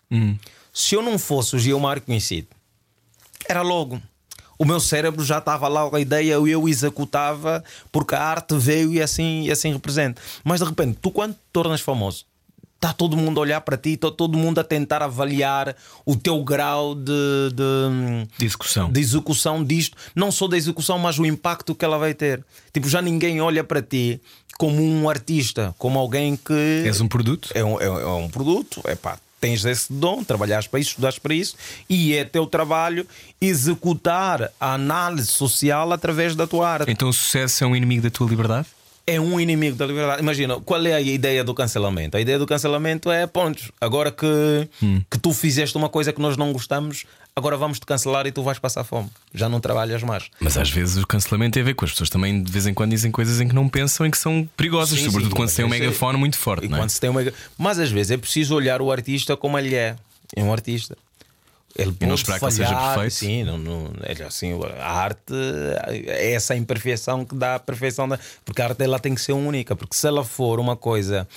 Se eu não fosse o Gilmar conhecido, era logo. O meu cérebro já estava lá a ideia, eu, eu executava porque a arte veio e assim, e assim representa. Mas de repente, tu quando te tornas famoso, está todo mundo a olhar para ti, está todo mundo a tentar avaliar o teu grau de, de, De execução. de execução disto, não só da execução, mas o impacto que ela vai ter. Tipo, já ninguém olha para ti como um artista, como alguém que És um produto? é um, é é um produto, é pá, tens esse dom, trabalhaste para isso, estudaste para isso, e é teu trabalho executar a análise social através da tua arte. Então o sucesso é um inimigo da tua liberdade? É um inimigo da liberdade. Imagina, qual é a ideia do cancelamento? A ideia do cancelamento é pontos. Agora que, que tu fizeste uma coisa que nós não gostamos, agora vamos te cancelar e tu vais passar fome. Já não trabalhas mais. Mas às vezes o cancelamento tem a ver com as pessoas também de vez em quando dizem coisas em que não pensam e que são perigosas, Sim, sobretudo sim, quando se tem um é- megafone muito forte, E é? quando se tem uma... Mas às vezes é preciso olhar o artista como ele é. É um artista. Ele E não pode esperar que ele seja falhar, perfeito. Sim, não, não, ele, assim, a arte é essa imperfeição que dá a perfeição. Da, porque a arte ela tem que ser única. Porque se ela for uma coisa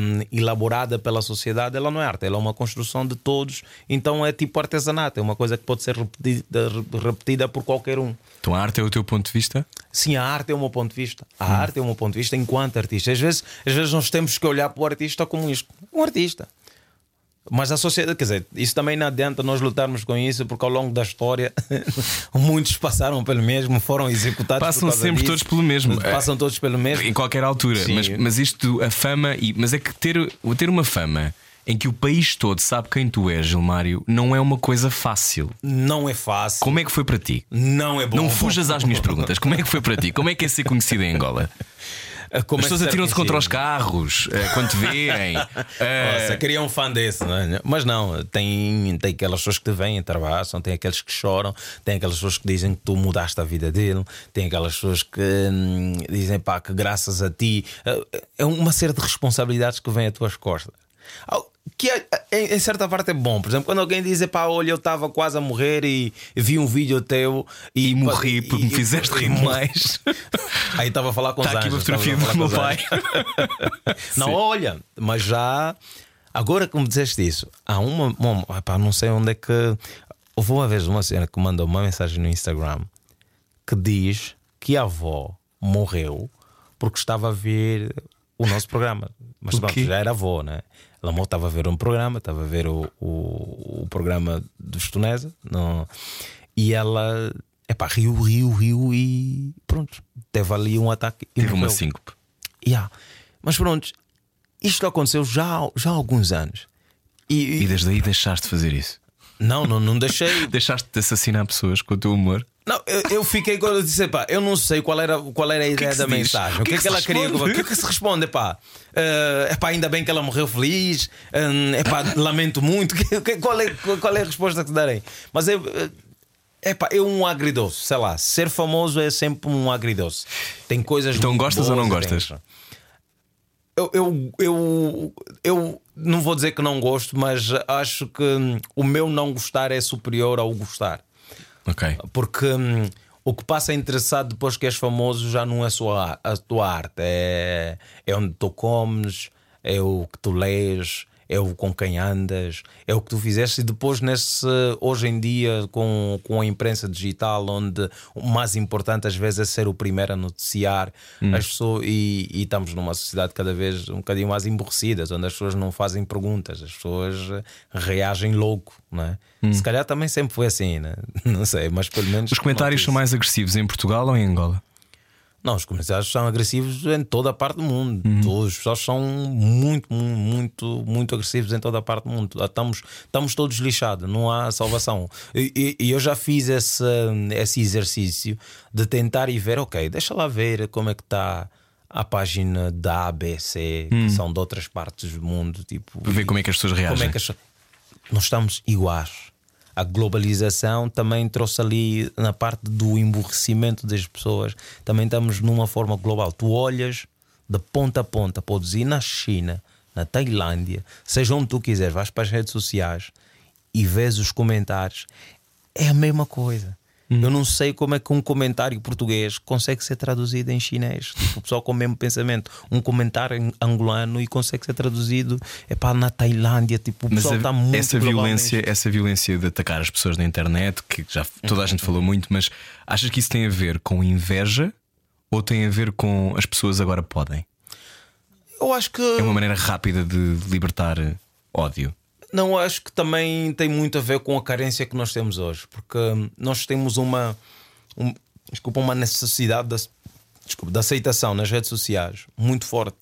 hum, elaborada pela sociedade, ela não é arte, ela é uma construção de todos. Então é tipo artesanato, é uma coisa que pode ser repetida, repetida por qualquer um. Então a arte é o teu ponto de vista? Sim, a arte é o meu ponto de vista. A Hum. arte é o meu ponto de vista enquanto artista. Às vezes, às vezes nós temos que olhar para o artista como isto. Um artista. Mas a sociedade, quer dizer, isso também não adianta nós lutarmos com isso, porque ao longo da história muitos passaram pelo mesmo, foram executados. Passam sempre disso. todos pelo mesmo. Passam todos pelo mesmo. Em qualquer altura. Sim. Mas, mas isto, a fama, e, mas é que ter, ter uma fama em que o país todo sabe quem tu és, Gilmário, não é uma coisa fácil. Não é fácil. Como é que foi para ti? Não é bom. Não fujas às minhas perguntas. Como é que foi para ti? Como é que é ser conhecido em Angola? Como As é pessoas atiram-se contra os carros eh, quando te veem. Eh, Nossa, queria um fã desse, não é? Mas não, tem, tem aquelas pessoas que te vêm, trabalham, tem aqueles que choram, tem aquelas pessoas que dizem que tu mudaste a vida dele, tem aquelas pessoas que hum, dizem pá, que graças a ti eh, é uma série de responsabilidades que vêm às tuas costas. Que é- em, em certa parte é bom, por exemplo, quando alguém diz pá, olha, eu estava quase a morrer e vi um vídeo teu e morri porque me e- fizeste e- rir mais. Aí estava a falar com Está os aqui uma anjos. fotografia estava a do meu pai. Não, olha, mas já. Agora que me disseste isso, há uma. uma epá, não sei onde é que. Houve uma vez uma cena que mandou uma mensagem no Instagram que diz que a avó morreu porque estava a ver o nosso programa. Mas O pronto, quê? já era avó, né? Ela mo- estava a ver um programa, estava a ver o, o, o programa dos Tunesa no, e ela epá, riu, riu, riu e pronto, teve ali um ataque. e Tive uma síncope. Yeah. Mas pronto, isto aconteceu já, já há alguns anos. E, E desde aí deixaste de fazer isso. não, não, não deixei. Deixaste de assassinar pessoas com o teu humor. Não, eu, eu fiquei quando eu disse, pá, eu não sei qual era, qual era a que ideia se da diz? mensagem. O que, é que, se ela queria? O que é que se responde, pá? é pá, ainda bem que ela morreu feliz. É pá, lamento muito. Que- que- qual, é, qual é a resposta que darei? Mas é. É pá, é um agridoce, sei lá. Ser famoso é sempre um agridoce. Tem coisas. Então gostas ou não gostas? Eu, eu, eu, eu não vou dizer que não gosto, mas acho que hum, o meu não gostar é superior ao gostar. Porque hum, o que passa interessado depois que és famoso já não é só a, a tua arte, é, é onde tu comes, é o que tu lês, é o com quem andas, é o que tu fizeste. E depois, nesse, hoje em dia, com, com a imprensa digital, onde o mais importante às vezes é ser o primeiro a noticiar as pessoas, e, e estamos numa sociedade cada vez um bocadinho mais emborrecidas, onde as pessoas não fazem perguntas, as pessoas eh, reagem louco, não é? Se calhar também sempre foi assim, né? não sei, mas pelo menos. Os comentários são mais agressivos em Portugal ou em Angola? Não, os comentários são agressivos em toda a parte do mundo. Uhum. Todos os pessoas são muito, mu- muito, muito agressivos em toda a parte do mundo. Estamos, estamos todos lixados, não há salvação. E, e- eu já fiz esse, esse exercício de tentar e ver, ok, deixa lá ver como é que está a página da ABC, que são de outras partes do mundo. Tipo, Para Hum. ver como é que as pessoas como reagem. é as- nós estamos iguais. A globalização também trouxe ali na parte do emburrecimento das pessoas. Também estamos numa forma global. Tu olhas de ponta a ponta, podes ir na China, na Tailândia, seja onde tu quiseres, vais para as redes sociais e vês os comentários. É a mesma coisa. Eu não sei como é que um comentário português consegue ser traduzido em chinês. Tipo, o pessoal com o mesmo pensamento. Um comentário em angolano e consegue ser traduzido é para na Tailândia. Tipo, o pessoal está muito essa violência, essa violência de atacar as pessoas na internet, que já toda a gente falou muito, mas achas que isso tem a ver com inveja ou tem a ver com as pessoas agora podem? Eu acho que. É uma maneira rápida de libertar ódio. Não, acho que também tem muito a ver com a carência que nós temos hoje, porque hum, nós temos uma, um- desculpa, uma necessidade de, desculpa, de aceitação nas redes sociais muito forte.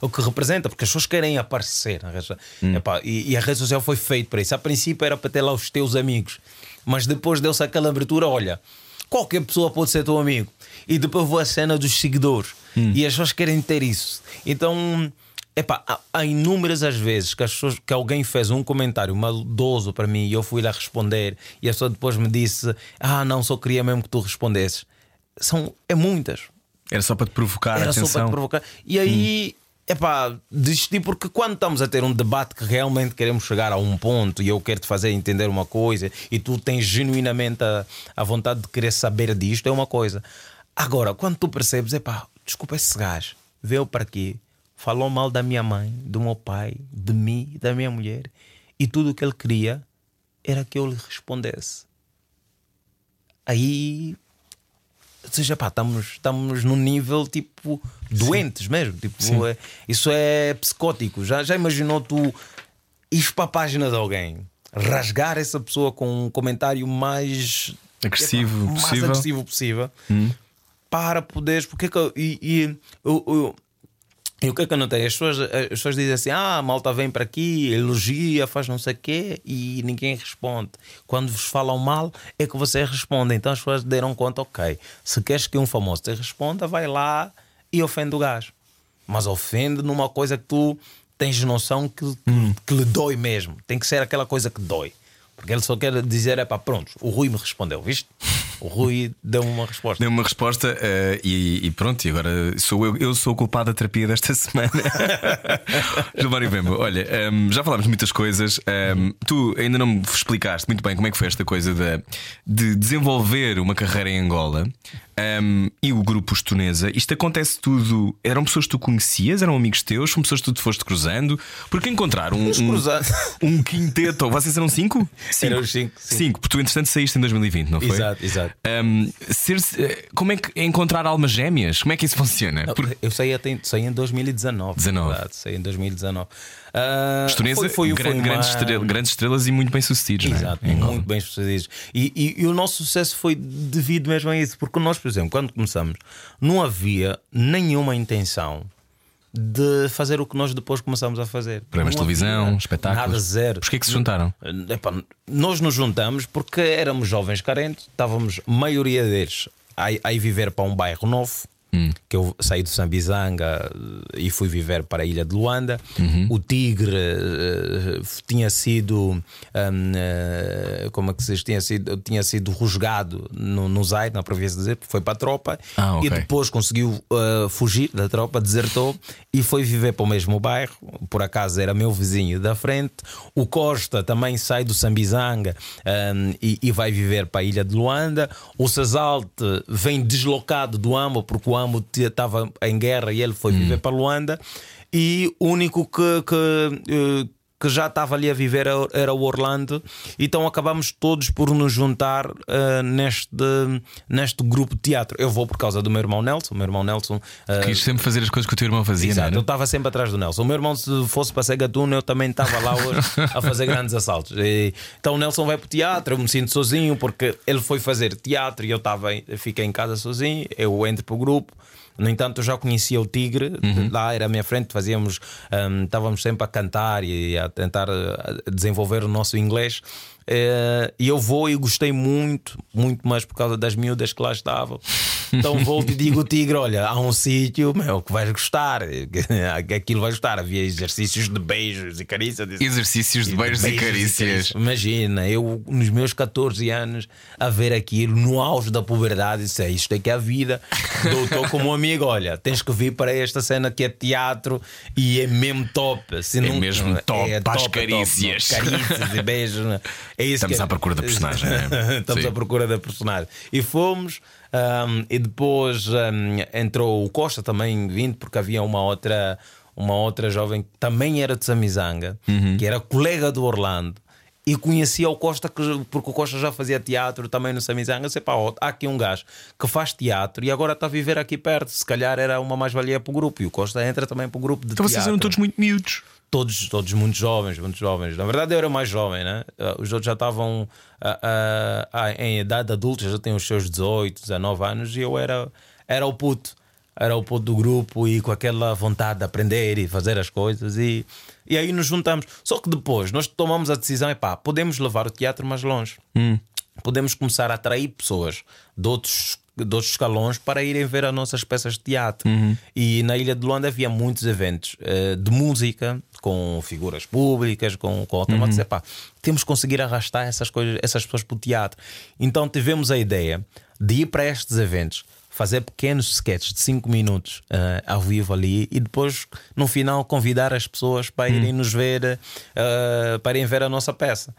O que representa, porque as pessoas querem aparecer. na rede social. Epá, e, e a rede social foi feita para isso. A princípio era para ter lá os teus amigos, mas depois deu-se aquela abertura: olha, qualquer pessoa pode ser teu amigo. E depois vou a cena dos seguidores. E as pessoas querem ter isso. Então. Epá, há, há inúmeras as vezes que, as pessoas, que alguém fez um comentário maldoso para mim e eu fui lá responder e a pessoa depois me disse: Ah, não, só queria mesmo que tu respondesses. São, é muitas. Era só para te provocar Era a só para atenção. te provocar. E aí, epá, desisti porque quando estamos a ter um debate que realmente queremos chegar a um ponto e eu quero te fazer entender uma coisa e tu tens genuinamente a, a vontade de querer saber disto, é uma coisa. Agora, quando tu percebes, epá, desculpa esse gajo, veio para aqui, falou mal da minha mãe, do meu pai, de mim, da minha mulher e tudo o que ele queria era que eu lhe respondesse. Aí ou seja, pá, estamos, estamos num nível tipo doentes mesmo. Tipo, é- isso é psicótico. Já, já imaginou tu ir para a página de alguém, rasgar essa pessoa com um comentário mais Agressivo mais possível. agressivo possível para poderes. Porque é que eu- e, e eu- eu- e o que é que eu notei? As pessoas, as pessoas dizem assim: ah, a malta vem para aqui, elogia, faz não sei o quê e ninguém responde. Quando vos falam mal, é que vocês respondem. Então as pessoas deram conta: ok, se queres que um famoso te responda, vai lá e ofende o gajo. mas ofende numa coisa que tu tens noção que, que, que lhe dói mesmo. Tem que ser aquela coisa que dói. Porque ele só quer dizer: é pá, pronto, o Rui me respondeu, viste? O Rui deu uma resposta. Deu uma resposta eh, e, e pronto, e agora sou eu, eu sou o culpado da terapia desta semana. Gilmário Bembo, olha, ehm, já falámos muitas coisas. ehm, tu ainda não me explicaste muito bem como é que foi esta coisa de, de desenvolver uma carreira em Angola ehm, e o grupo Estonesa. Isto acontece tudo. Eram pessoas que tu conhecias, eram amigos teus, são pessoas que tu te foste cruzando. Porque encontrar um, um, um quinteto, vocês eram cinco? Eram os cinco, sim. Cinco, porque tu entretanto saíste em 2020, não foi? Exato, exato. Um, ser, eh, como é que encontrar almas gêmeas? Como é que isso funciona? Porque Eu saí, até, saí em 2019. 19. verdade, Saí em 2019. Ah, Estonesa, foi, foi, gran- foi uma- grandes, estrela- grandes estrelas e muito bem sucedidos. não é? Exato, muito bem sucedidos. E, e- e o nosso sucesso foi devido mesmo a isso, porque nós, por exemplo, quando começamos, não havia nenhuma intenção de fazer o que nós depois começamos a fazer. Programas de televisão, havia espetáculos. Nada zero. Porquê que se juntaram? Epá, nós nos juntamos porque éramos jovens carentes, estávamos, a maioria deles, a, a ir viver para um bairro novo. Que eu saí do Sambizanga eh, e fui viver para a ilha de Luanda. O Tigre eh, tinha sido, hum, eh, como é que se diz? Tinha sido, tinha sido rusgado no, no Zaire, na província de dizer, foi para a tropa Ah, ok. e depois conseguiu eh, fugir da tropa, desertou e foi viver para o mesmo bairro. Por acaso era meu vizinho da frente. O Costa também sai do Sambizanga hum, e, e vai viver para a ilha de Luanda. O Sazalte vem deslocado do Amo porque o Amo t- estava em guerra e ele foi viver para Luanda. E o único que, que, eh, que já estava ali a viver era- o Orlando, então acabamos todos por nos juntar eh, neste, neste grupo de teatro. Eu vou por causa do meu irmão Nelson. O meu irmão Nelson eh, Quis sempre fazer as coisas que o teu irmão fazia, Exato, não eu estava sempre atrás do Nelson. O meu irmão, se fosse para ser gatuno, eu também estava lá hoje a fazer grandes assaltos. E, então o Nelson vai para o teatro, eu me sinto sozinho porque ele foi fazer teatro e eu estava, em- fiquei em casa sozinho. Eu entro para o grupo. No entanto, eu já conhecia o Tigre, lá era à minha frente, fazíamos, hum, estávamos sempre a cantar e a tentar eh, desenvolver o nosso inglês. Eh, e eu vou e gostei muito, muito mais por causa das miúdas que lá estavam. Então volto e digo: Tigre, olha, há um sítio meu, que vais gostar, aquilo vais gostar. Havia exercícios de beijos e carícias. Exercícios de beijos e carícias. Imagina, eu nos meus 14 anos a ver aquilo no auge da puberdade, disse: "É, Isto é que é a vida. Doutor, como amigo, olha, tens que vir para esta cena que é teatro e é mesmo top. Se É mesmo top, para as top, é top, carícias. carícias e beijos. É isso Estamos que- à procura da personagem, né? Estamos Sim. à procura da personagem. E fomos, ahm, e depois ahm, entrou o Costa também vindo, porque havia uma outra, uma outra jovem que também era de Samizanga, Uhum. que era colega do Orlando. E conhecia o Costa, que- porque o Costa já fazia teatro também no Samizanga. Sei pá, há aqui um gajo que faz teatro e agora está a viver aqui perto. Se calhar era uma mais-valia para o grupo. E o Costa entra também para o grupo de Então vocês teatro eram todos muito miúdos. Todos, todos muito jovens, muito jovens. Na verdade, eu era mais jovem, né? Ah, Os outros já estavam ah, ah, em idade adulta, já têm os seus 18, 19 anos, e eu era, era o puto. Era o puto do grupo e com aquela vontade de aprender e fazer as coisas. E, e aí nos juntamos. Só que depois nós tomamos a decisão: pá, podemos levar o teatro mais longe. Podemos começar a atrair pessoas de outros de outros escalões para irem ver as nossas peças de teatro. E na Ilha de Luanda havia muitos eventos eh, de música, com figuras públicas, com, com automatos. Epá, temos que conseguir arrastar essas, coisas, essas pessoas para o teatro. Então tivemos a ideia de ir para estes eventos. Fazer pequenos sketches de 5 minutos eh, ao vivo ali e depois, no final, convidar as pessoas para irem nos ver, eh, para irem ver a nossa peça.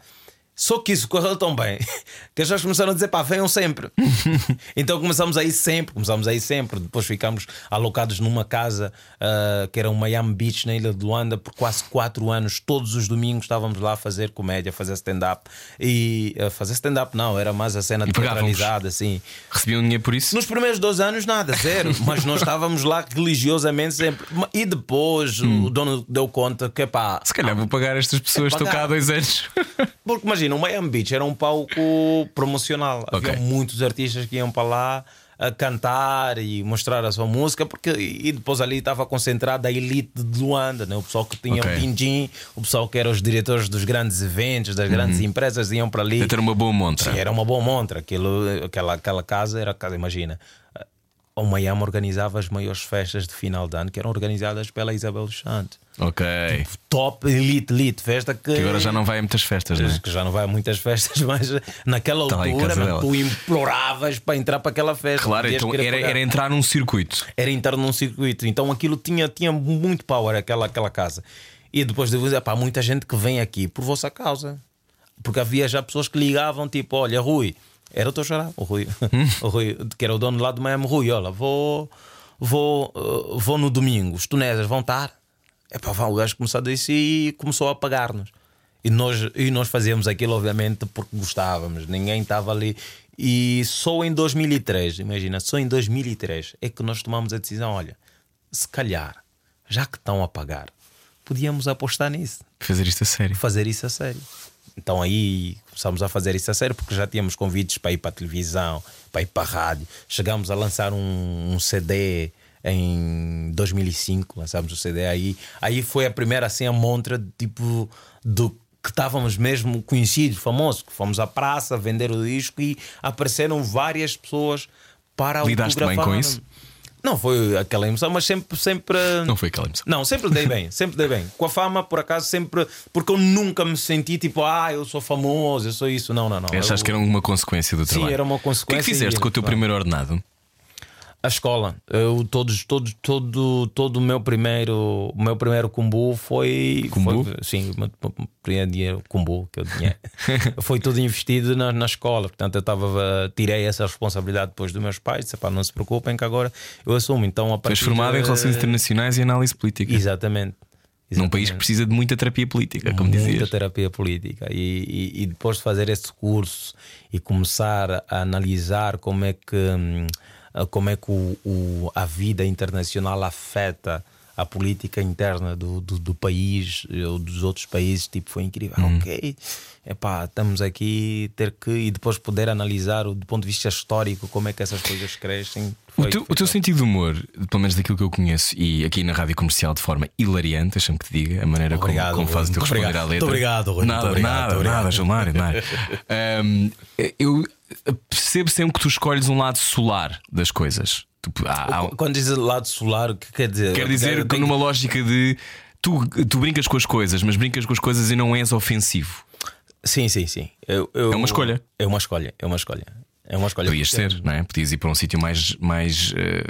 Só que isso correu tão bem que as pessoas começaram a dizer: pá, venham sempre. então começamos a ir sempre, começamos a ir sempre. Depois ficamos alocados numa casa ah, que era um Miami Beach na ilha de Luanda por quase 4 anos. Todos os domingos estávamos lá a fazer comédia, fazer stand-up. E ah, fazer stand-up não, era mais a cena teatralizada, assim. Recebiam dinheiro por isso? Nos primeiros dois anos, nada, zero. Mas nós estávamos lá religiosamente sempre. E depois o dono deu conta que, pá, Se calhar vou pagar estas pessoas, estou cá há dois anos. porque imagina, o Miami Beach era um palco promocional. Ok. Havia muitos artistas que iam para lá a cantar e mostrar a sua música, porque e depois ali estava concentrada a elite de Luanda, né? o pessoal que tinha Ok. o Pinjin, o pessoal que eram os diretores dos grandes eventos, das grandes empresas, iam para ali. Ia ter uma boa montra. Sim, era uma boa montra. Aquilo, aquela, aquela casa era casa, imagina. o Miami organizava as maiores festas de final de ano que eram organizadas pela Isabel dos Santos. Ok. Top, elite, elite, festa que. Que agora já não vai a muitas festas, não é? que já não vai a muitas festas, mas naquela Tá altura dela. tu imploravas para entrar para aquela festa. Claro, então era, era entrar num circuito. era entrar num circuito. Então aquilo tinha, tinha muito power, aquela, aquela casa. E depois de dizer, pá, muita gente que vem aqui por vossa causa. Porque havia já pessoas que ligavam, tipo, olha, Rui, era o teu xará, o Rui, o Rui, que era o dono lá do Miami, Rui, olha, vou, vou, uh, vou no domingo, os tunesas vão estar. É pá, o gajo começou a dizer e começou a pagar-nos. E nós, e nós fazíamos aquilo, obviamente, porque gostávamos, ninguém estava ali. E só em 2003, imagina, só em 2003 é que nós tomamos a decisão: olha, se calhar, já que estão a pagar, podíamos apostar nisso, Fazer isto a sério. fazer isso a sério. Então aí começámos a fazer isso a sério porque já tínhamos convites para ir para a televisão, para ir para a rádio. Chegámos a lançar um, um CD em 2005, lançámos o CD aí. Aí foi a primeira assim a montra tipo do que estávamos mesmo conhecidos, famosos, que fomos à praça vender o disco e apareceram várias pessoas para Lidaste bem com isso? Não foi aquela emoção, mas sempre sempre Não foi aquela emoção. não, sempre dei bem, sempre dei bem. Com a fama, por acaso, sempre. Porque eu nunca me senti tipo, ah, eu sou famoso, eu sou isso. Não, não, não. Achaste Eu- que era uma consequência do Sim, trabalho? era uma O que é consequência. que fizeste com o teu primeiro ordenado? A escola. Eu, todos, todos, todo, todo o meu primeiro, o meu primeiro kumbu foi. Kumbu? foi- sim, dinheiro kumbu que eu tinha. foi tudo investido na, na escola. Portanto, eu estava. Tirei essa responsabilidade depois dos meus pais. Disse, "Pá, não se preocupem que agora eu assumo. Então, a partir formado em Relações Internacionais e Análise Política. Exatamente. Num país que precisa de muita terapia política, como muita dizias. terapia política e, e- e depois de fazer esse curso e começar a analisar como é que hum, como é que o, o- a vida internacional afeta a política interna do, do, do país ou dos outros países tipo foi incrível Hum. ok Epá, estamos aqui ter que e depois poder analisar o- do ponto de vista histórico como é que essas coisas crescem O Foi- teu, foi o teu sentido de humor, pelo menos daquilo que eu conheço, e aqui na rádio comercial de forma hilariante, deixa-me que te diga, a maneira como, Obrigado, como Rui. fazes de eu Muito responder obrigado. à letra. Muito obrigado, Rui. Nada, Muito obrigado, nada, obrigado. nada, Gilmário, nada. Hum, eu percebo sempre que tu escolhes um lado solar das coisas. Tu- há- há um- quando diz lado solar o que quer dizer Quer dizer, Tem- numa lógica de tu, tu brincas com as coisas, mas brincas com as coisas e não és ofensivo. Sim, sim, sim. Eu- eu- É uma escolha. É uma escolha, é uma escolha. É uma escolha. Podias ser, não é? Podias ir para um sítio mais. mais eh,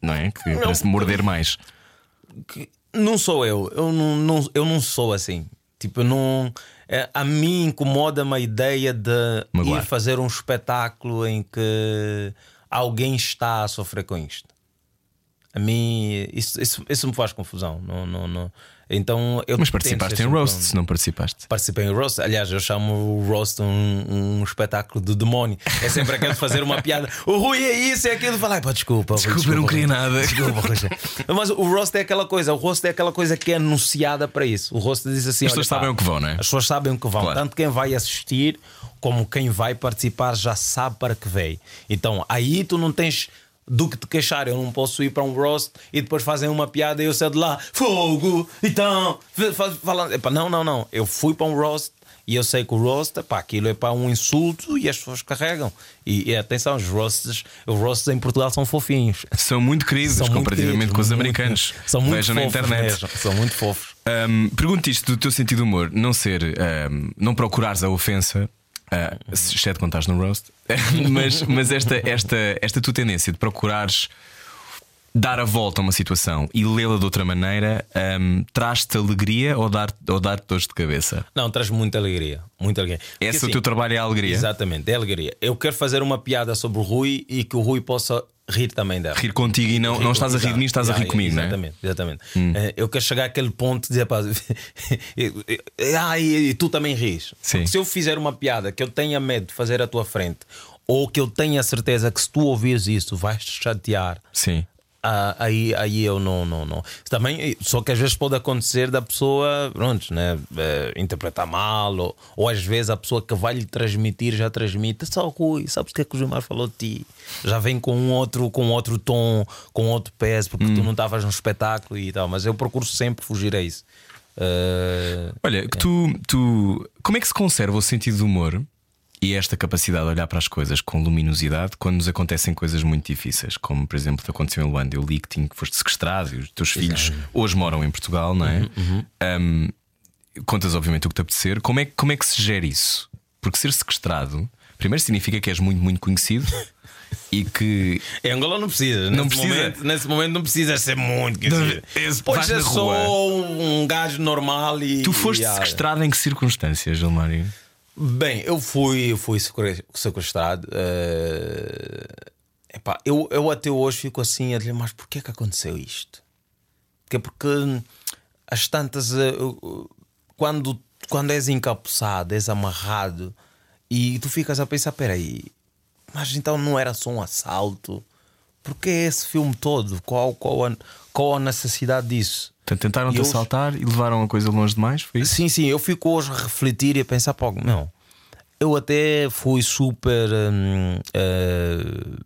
não é? Que parece morder mais. Que- Não sou eu. Eu não, não- eu não sou assim. Tipo, eu não. É, a mim incomoda-me a ideia de Magoar. ir fazer um espetáculo em que alguém está a sofrer com isto. A mim, isso, isso, isso me faz confusão. Não, não, não. Então, eu Mas participaste em roast, se não participaste. Participei em roast. Aliás, eu chamo o roast um, um espetáculo do demónio. É sempre aquele de fazer uma piada. O Rui é isso, é aquilo. Falar, pá, desculpa. Rui, Desculpa, eu não queria nada. Desculpa. Mas o roast é aquela coisa. O roast é aquela coisa que é anunciada para isso. O roast diz assim: As pessoas sabem o que vão, não é? As pessoas sabem o que vão. Claro. Tanto quem vai assistir como quem vai participar já sabe para que veio. Então aí tu não tens do que te queixar. Eu não posso ir para um roast e depois fazem uma piada e eu saio de lá, fogo, então, fa- falando. Epá, não, não, não. Eu fui para um roast. E eu sei que o roast, epá, aquilo é para um insulto e as pessoas carregam. E, e atenção, os roasts, os roasts em Portugal são fofinhos. São muito queridos São muito comparativamente queridos, com os muito- americanos. São muito Vejam na fofos internet. mesmo, São muito fofos. Um, Pergunto isto do teu sentido de humor, não ser, um, não procurares a ofensa, uh, exceto quando estás no roast, mas, mas esta, esta, esta tua tendência de procurares dar a volta a uma situação e lê-la de outra maneira, um, traz-te alegria ou dar- ou dar-te dores de cabeça? Não, traz muita alegria. Muita alegria. Porque, Esse o assim, teu trabalho é a alegria. Exatamente, é alegria. Eu quero fazer uma piada sobre o Rui e que o Rui possa rir também dela. Rir contigo e não, não estás a rir de mim, estás a rir Yeah, comigo, não é? Hum. Exatamente, exatamente. Eh, Eu quero chegar àquele ponto de dizer, pá, ah, e, e tu também ris. Sim. Se eu fizer uma piada que eu tenha medo de fazer à tua frente, ou que eu tenha certeza que se tu ouvires isso vais te chatear. Sim. Ah, aí, aí eu não, não, não. Também, só que às vezes pode acontecer da pessoa, pronto, né, eh, interpretar mal, ou, ou às vezes a pessoa que vai lhe transmitir já transmite só Rui, sabes o que é que o Gilmar falou de ti? Já vem com um outro, com outro tom, com outro peso, porque tu não estavas no espetáculo e tal. Mas eu procuro sempre fugir a isso. Eh, Olha, que tu, tu. Como é que se conserva o sentido do humor E esta capacidade de olhar para as coisas com luminosidade quando nos acontecem coisas muito difíceis, como por exemplo te aconteceu em Luanda, eu li que, tinha, que foste sequestrado e os teus filhos hoje moram em Portugal, não é? Um, contas obviamente o que te apetecer. Como é, como é que se gera isso? Porque ser sequestrado, primeiro significa que és muito, muito conhecido e que Em Angola não precisa. Não nesse precisa? Momento, nesse momento não precisa ser muito. Quer dizer, esse- ser na só um gajo normal e. tu foste e, sequestrado em que circunstâncias, Gilmário? Bem, eu fui, eu fui sequestrado. eh, epá, eu, eu até hoje fico assim a dizer, mas porquê que aconteceu isto? Porque, porque hum, as tantas. eh, eu- quando, quando és encapuçado, és amarrado e tu ficas a pensar: peraí, mas então não era só um assalto? Porquê esse filme todo? Qual, qual, qual a necessidade disso? Portanto, tentaram-te E assaltar e levaram a coisa longe demais? Foi isso? Sim, sim, eu fico hoje a refletir e a pensar, pô, não, eu até fui super hum, eh,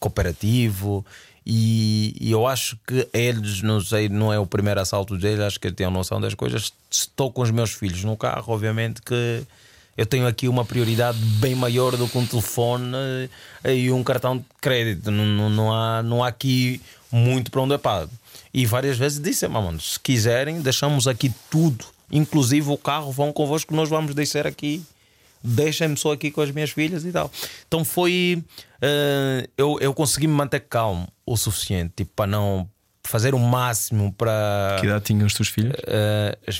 cooperativo e, e eu acho que eles, não sei, não é o primeiro assalto deles, acho que eles têm a noção das coisas. Estou com os meus filhos no carro, obviamente que eu tenho aqui uma prioridade bem maior do que um telefone eh, e um cartão de crédito. Não, não, não há, não há aqui muito para onde é pago. E várias vezes disse, mano, se quiserem, deixamos aqui tudo, inclusive o carro, vão convosco, nós vamos deixar aqui. Deixem-me só aqui com as minhas filhas e tal. Então foi. eh, eu, eu consegui me manter calmo o suficiente, tipo, para não fazer o máximo para. Que idade tinham os teus filhos?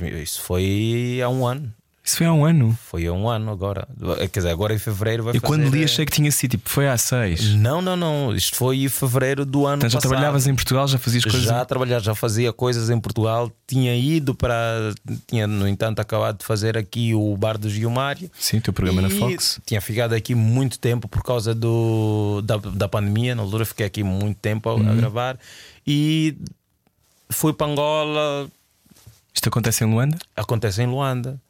minhas- isso foi há um ano. Isso foi há um ano. Foi há um ano agora. Quer dizer, agora em fevereiro vai E fazer. quando li, eh, achei que tinha sido tipo, foi há seis. Não, não, não. Isto foi em fevereiro do ano Portanto, já passado. trabalhavas em Portugal, já fazias coisas. Já trabalhar, já fazia coisas em Portugal. Tinha ido para. Tinha, no entanto, acabado de fazer aqui o Bar do Gilmário. Sim, teu programa na Fox. Tinha ficado aqui muito tempo por causa do, da, da pandemia. Na altura fiquei aqui muito tempo a, a Uhum. gravar. E fui para Angola. Isto acontece em Luanda? Acontece em Luanda.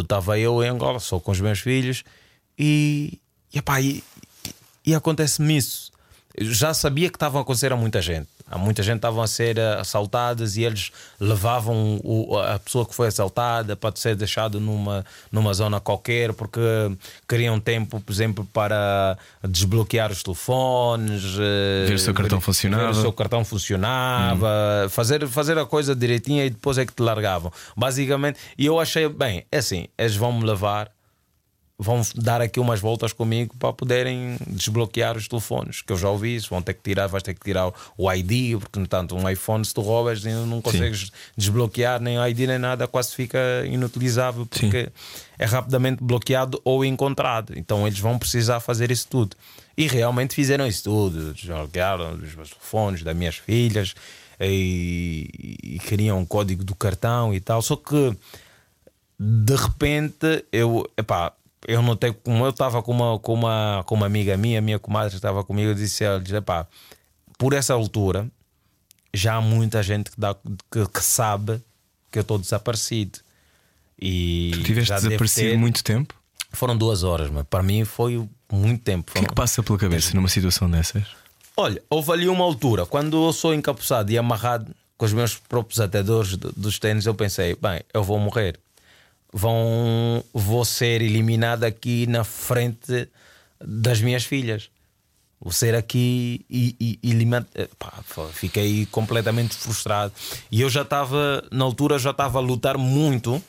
Estava eu em Angola, só com os meus filhos. E, e, epá, e, e acontece-me isso. Eu já sabia que estavam a acontecer a muita gente. Há muita gente estavam a ser eh, assaltadas e eles levavam o- a pessoa que foi assaltada para ser deixado numa, numa zona qualquer porque queriam tempo, por exemplo, para desbloquear os telefones, eh, Ver se o cartão ver- funcionava. ver se o cartão funcionava, fazer, fazer a coisa direitinha e depois é que te largavam. Basicamente, e eu achei, bem, é assim, eles vão me levar, vão dar aqui umas voltas comigo para poderem desbloquear os telefones, que eu já ouvi isso, vão ter que tirar, vais ter que tirar o ID, porque no tanto um iPhone se tu roubas não consegues desbloquear nem o ID nem nada, quase fica inutilizável porque é rapidamente bloqueado ou encontrado. Então eles vão precisar fazer isso tudo. E realmente fizeram isso tudo, desbloquearam os meus telefones das minhas filhas e, e queriam o código do cartão e tal. Só que de repente eu, epá, eu notei como eu estava com uma, com, uma, com uma amiga minha, minha comadre estava comigo, eu disse ela, epá, por essa altura já há muita gente que, dá, que, que sabe que eu estou desaparecido. E Tu tiveste desaparecido ter- muito tempo? Foram duas horas, mas para mim foi muito tempo. O que é que passa pela cabeça numa situação dessas? Olha, houve ali uma altura, quando eu sou encapuçado e amarrado com os meus próprios atadores do- dos tênis, eu pensei, bem, eu vou morrer. Vão, vou ser eliminado aqui na frente das minhas filhas. Vou ser aqui e, e, e eh, pá, fiquei completamente frustrado. E eu já estava, na altura, já estava a lutar muito.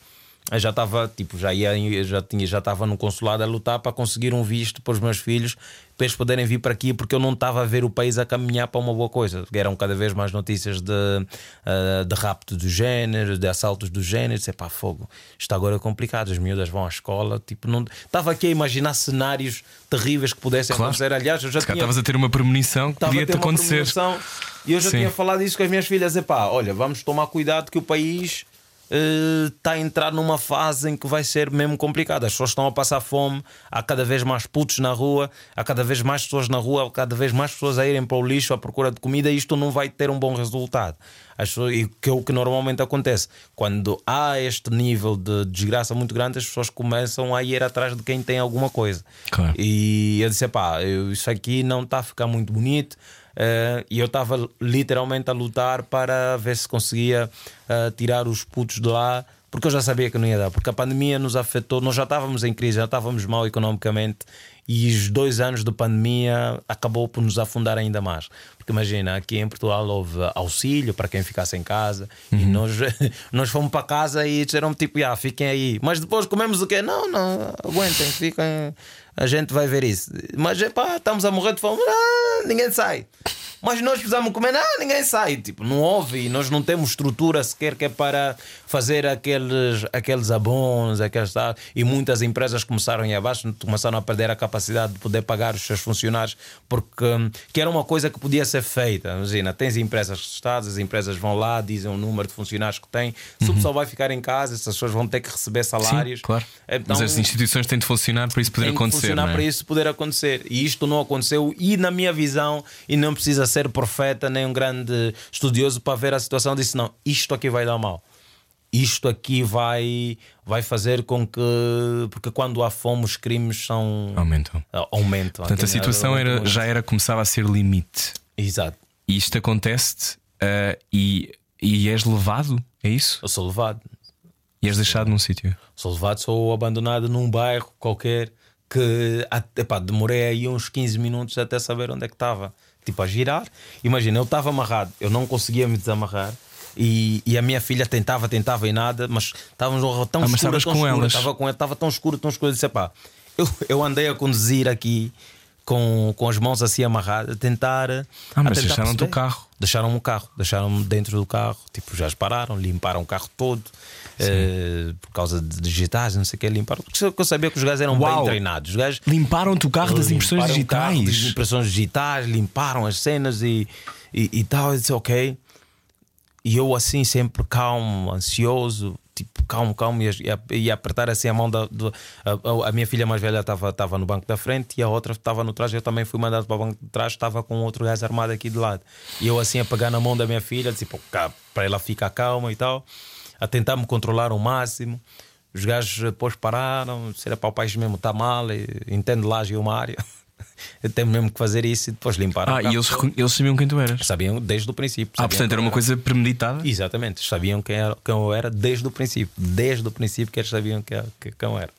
Eu já estava, tipo, já ia, já tinha, já estava no consulado a lutar para conseguir um visto para os meus filhos, para eles poderem vir para aqui, porque eu não estava a ver o país a caminhar para uma boa coisa. Eram cada vez mais notícias de, ah, de rapto do género, de assaltos do género. Disse, pá, fogo, isto agora é complicado. As miúdas vão à escola, tipo, não estava aqui a imaginar cenários terríveis que pudessem Claro. acontecer. Aliás, eu já tinha. estavas a ter uma premonição que podia-te acontecer. E eu já Sim. tinha falado isso com as minhas filhas: epá, olha, vamos tomar cuidado que o país está a entrar numa fase em que vai ser mesmo complicado. As pessoas estão a passar fome, há cada vez mais putos na rua, há cada vez mais pessoas na rua, há cada vez mais pessoas a irem para o lixo à procura de comida e isto não vai ter um bom resultado. Pessoas, e que é o que normalmente acontece. Quando há este nível de desgraça muito grande, as pessoas começam a ir atrás de quem tem alguma coisa. Claro. E eu disse: pá, isso aqui não está a ficar muito bonito. Eh, e eu estava literalmente a lutar para ver se conseguia eh, tirar os putos de lá Porque eu já sabia que não ia dar, porque a pandemia nos afetou, nós já estávamos em crise, já estávamos mal economicamente e os dois anos de pandemia acabou por nos afundar ainda mais. Porque imagina, aqui em Portugal houve auxílio para quem ficasse em casa e nós, nós fomos para casa e disseram tipo, ah, fiquem aí. Mas depois comemos o quê? Não, não, aguentem, fiquem, a gente vai ver isso. Mas estamos a morrer de fome, ah, ninguém sai. Mas nós precisamos comer, não, ninguém sai. Tipo, não houve nós não temos estrutura sequer que é para fazer aqueles, aqueles abonos, aqueles tal. E muitas empresas começaram a ir abaixo, começaram a perder a capacidade de poder pagar os seus funcionários, porque hum, que era uma coisa que podia ser feita. Imagina, tens empresas estados, as empresas vão lá, dizem o número de funcionários que têm. Se o pessoal vai ficar em casa, essas pessoas vão ter que receber salários. Sim, claro. Então, Mas as instituições têm de funcionar para isso poder acontecer. funcionar é? para isso poder acontecer. E isto não aconteceu. E na minha visão, e não precisa ser profeta nem um grande estudioso para ver a situação, disse: não, isto aqui vai dar mal. Isto aqui vai, vai fazer com que. Porque quando há fome, os crimes são. Aumentam. ah, aumentam. Portanto, a situação era, já era, começava a ser limite. Exato. E isto acontece uh, e, e és levado, é isso? Eu sou levado. E és deixado num sítio. Sou levado, sou abandonado num bairro qualquer que epá, demorei aí uns 15 minutos até saber onde é que estava. Tipo, a girar. Imagina, eu estava amarrado, eu não conseguia me desamarrar. E, e a minha filha tentava, tentava e nada, mas estávamos numa tão Ah, escura, tão com escura, estava com ela, estava tão escuro, tão escuro. Eu disse, pá, eu, eu andei a conduzir aqui com, com as mãos assim amarradas, a tentar. Ah, mas tentar deixaram-te o carro. Deixaram-me o carro, deixaram-me dentro do carro, tipo, já pararam, limparam o carro todo eh, por causa de digitais, não sei o que, limparam. Porque eu sabia que os gajos eram Uau. bem treinados. Os gajos Limparam-te o carro das impressões carro das digitais. impressões digitais, limparam as cenas e, e, e tal. Eu disse, ok. E eu assim, sempre calmo, ansioso, tipo, calmo, calmo, e a, a apertar assim a mão da. do- a, a- a minha filha mais velha estava no banco da frente e a outra estava no trás. Eu também fui mandado para o banco de trás, estava com outro gajo armado aqui de lado. E eu assim a pegar na mão da minha filha, tipo, para ela ficar calma e tal, a tentar me controlar ao máximo. Os gajos depois pararam, se era para o país mesmo está mal, entende lá, Gilmário. Eu tenho mesmo que fazer isso e depois limpar o Ah, e eles, eles sabiam quem tu eras. Sabiam desde o princípio. Ah, portanto, quem era uma coisa premeditada. Exatamente, sabiam quem, era, quem eu era desde o princípio. Desde o princípio que eles sabiam que, que, quem eu era.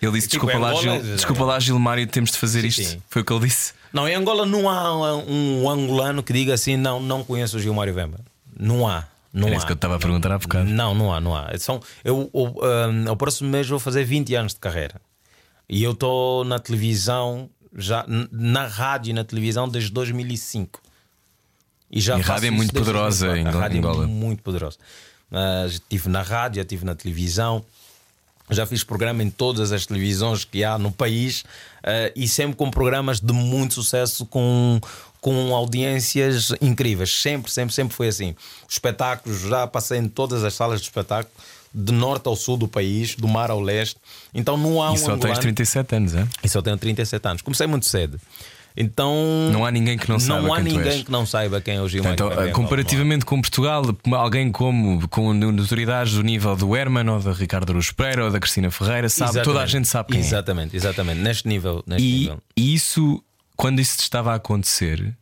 Ele disse: Tipo, Desculpa, lá, Angola, Gil, desculpa lá, Gilmário, temos de fazer Sim, isto. sim. Foi o que ele disse. Não, em Angola não há um, um angolano que diga assim: não, não conheço o Gilmário Vemba. Não há. Não Era há. isso que eu estava a perguntar há bocado. Não, não há, não há. São, eu, eu, um, ao próximo mês vou fazer 20 anos de carreira. E eu estou na televisão, já na rádio e na televisão desde 2005. E já E a rádio é muito poderosa 2004. em A rádio Angola. É muito poderosa. Já estive na rádio, estive na televisão. Já fiz programa em todas as televisões que há no país eh, e sempre com programas de muito sucesso, com, com audiências incríveis. Sempre, sempre, sempre foi assim. Os espetáculos, já passei em todas as salas de espetáculo, de norte ao sul do país, do mar ao leste. Então não há E um. só tens angolano- 37 anos, é? E só tenho 37 anos. Comecei muito cedo. Então. Não há ninguém que não saiba Não há ninguém que não saiba quem é o Gilmar. Então, comparativamente com Portugal, alguém como com notoriedades do nível do Herman ou da Ricardo Aruz Pereira ou da Cristina Ferreira, sabe, toda a gente sabe quem é. Exatamente, exatamente. Neste nível. Neste E, nível. e isso, quando isso te estava a acontecer,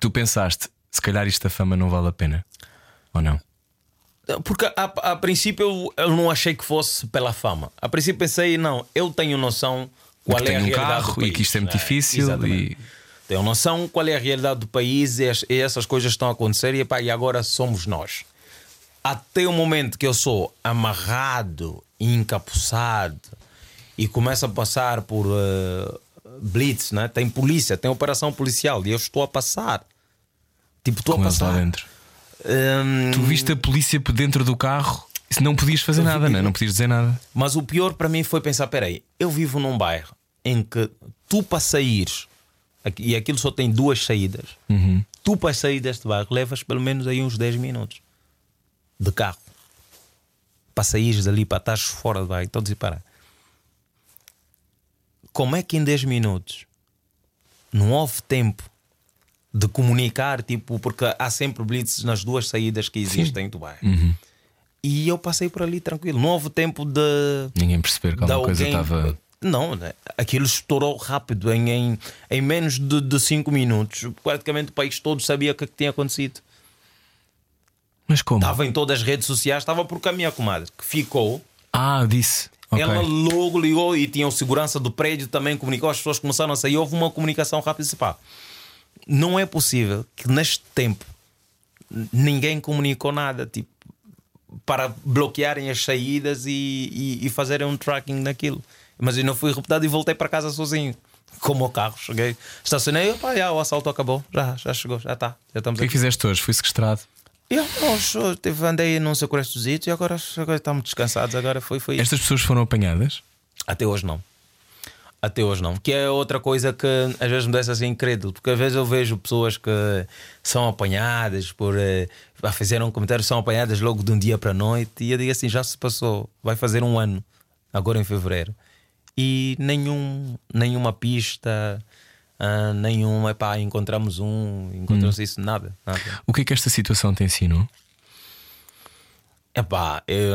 tu pensaste, se calhar isto da fama não vale a pena. Ou não? Porque a, a princípio eu, eu não achei que fosse pela fama. A princípio pensei, não, eu tenho noção qual Porque é a um realidade carro do e país. que isto é muito né? difícil Exatamente. e- Tenho noção qual é a realidade do país e, as- e essas coisas estão a acontecer e, epá, e agora somos nós. Até o momento que eu sou amarrado, encapuçado e começo a passar por eh, blitz, né? tem polícia, tem operação policial e eu estou a passar. Tipo, estou a Com eles lá passar. dentro. Hum, Tu viste a polícia por dentro do carro e não podias fazer nada, né? não podias dizer nada. Mas o pior para mim foi pensar: peraí, eu vivo num bairro em que tu para aqui- e aquilo só tem duas saídas, tu para sair deste bairro levas pelo menos aí uns 10 minutos de carro. Para saíres dali, para estares fora do bairro, todos e parar. Como é que em 10 minutos não houve tempo de comunicar, tipo, porque há sempre blitzes nas duas saídas que existem do bairro. E eu passei por ali tranquilo. Não houve tempo de. Ninguém perceber que de alguma coisa estava. Não, né? aquilo estourou rápido. Em, em, em menos de 5 minutos, praticamente o país todo sabia o que, é que tinha acontecido. Mas como? Estava em todas as redes sociais, estava porque a minha comadre que ficou. Ah, disse. Ok. Ela logo ligou e tinha o segurança do prédio também comunicou, as pessoas começaram a sair. Houve uma comunicação rápida e disse: pá, não é possível que neste tempo ninguém comunicou nada, tipo, para bloquearem as saídas e, e, e fazerem um tracking naquilo. Mas eu não fui reputado e voltei para casa sozinho. Com o carro, cheguei, estacionei, opa, já, o assalto acabou, já, já chegou, já está, já estamos O que é aqui. que fizeste hoje? Fui sequestrado. Eu, nossa, eu andei num sequestrozito e agora, agora estamos descansados. Agora foi, foi. Estas pessoas foram apanhadas? Até hoje não. Até hoje não. Que é outra coisa que às vezes me deixa assim incrédulo, porque às vezes eu vejo pessoas que são apanhadas por. Eh, ah, fizeram um comentário, são apanhadas logo de um dia para a noite, e eu digo assim: já se passou, vai fazer um ano, agora em fevereiro, e nenhum, nenhuma pista, ah, nenhum, epá, encontramos um, encontramos isso, nada, nada. O que é que esta situação te ensinou? Epá, eu,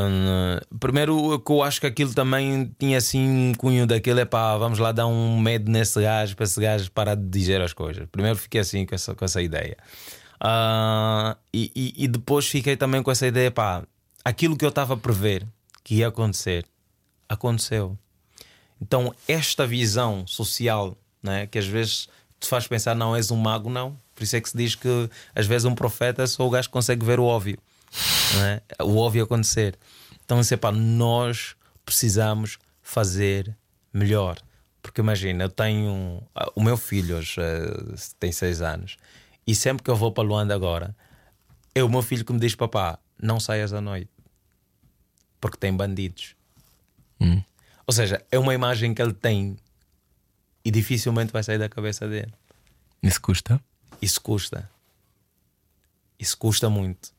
primeiro que eu acho que aquilo também tinha assim um cunho daquele, epá, vamos lá dar um medo nesse gajo para esse gajo parar de dizer as coisas. Primeiro fiquei assim com essa, com essa ideia. Ah, e, e, e depois fiquei também com essa ideia, pá, aquilo que eu estava a prever que ia acontecer, aconteceu. Então, esta visão social, né, que às vezes te faz pensar, não és um mago, não. Por isso é que se diz que às vezes um profeta é só o gajo que consegue ver o óbvio, né? o óbvio acontecer. Então, assim, pá, nós precisamos fazer melhor. Porque imagina, eu tenho. ah, O meu filho hoje eh, tem seis anos e sempre que eu vou para Luanda agora, é o meu filho que me diz: Papá, não saias à noite porque tem bandidos. Ou seja, é uma imagem que ele tem e dificilmente vai sair da cabeça dele. Isso custa? Isso custa. Isso custa muito.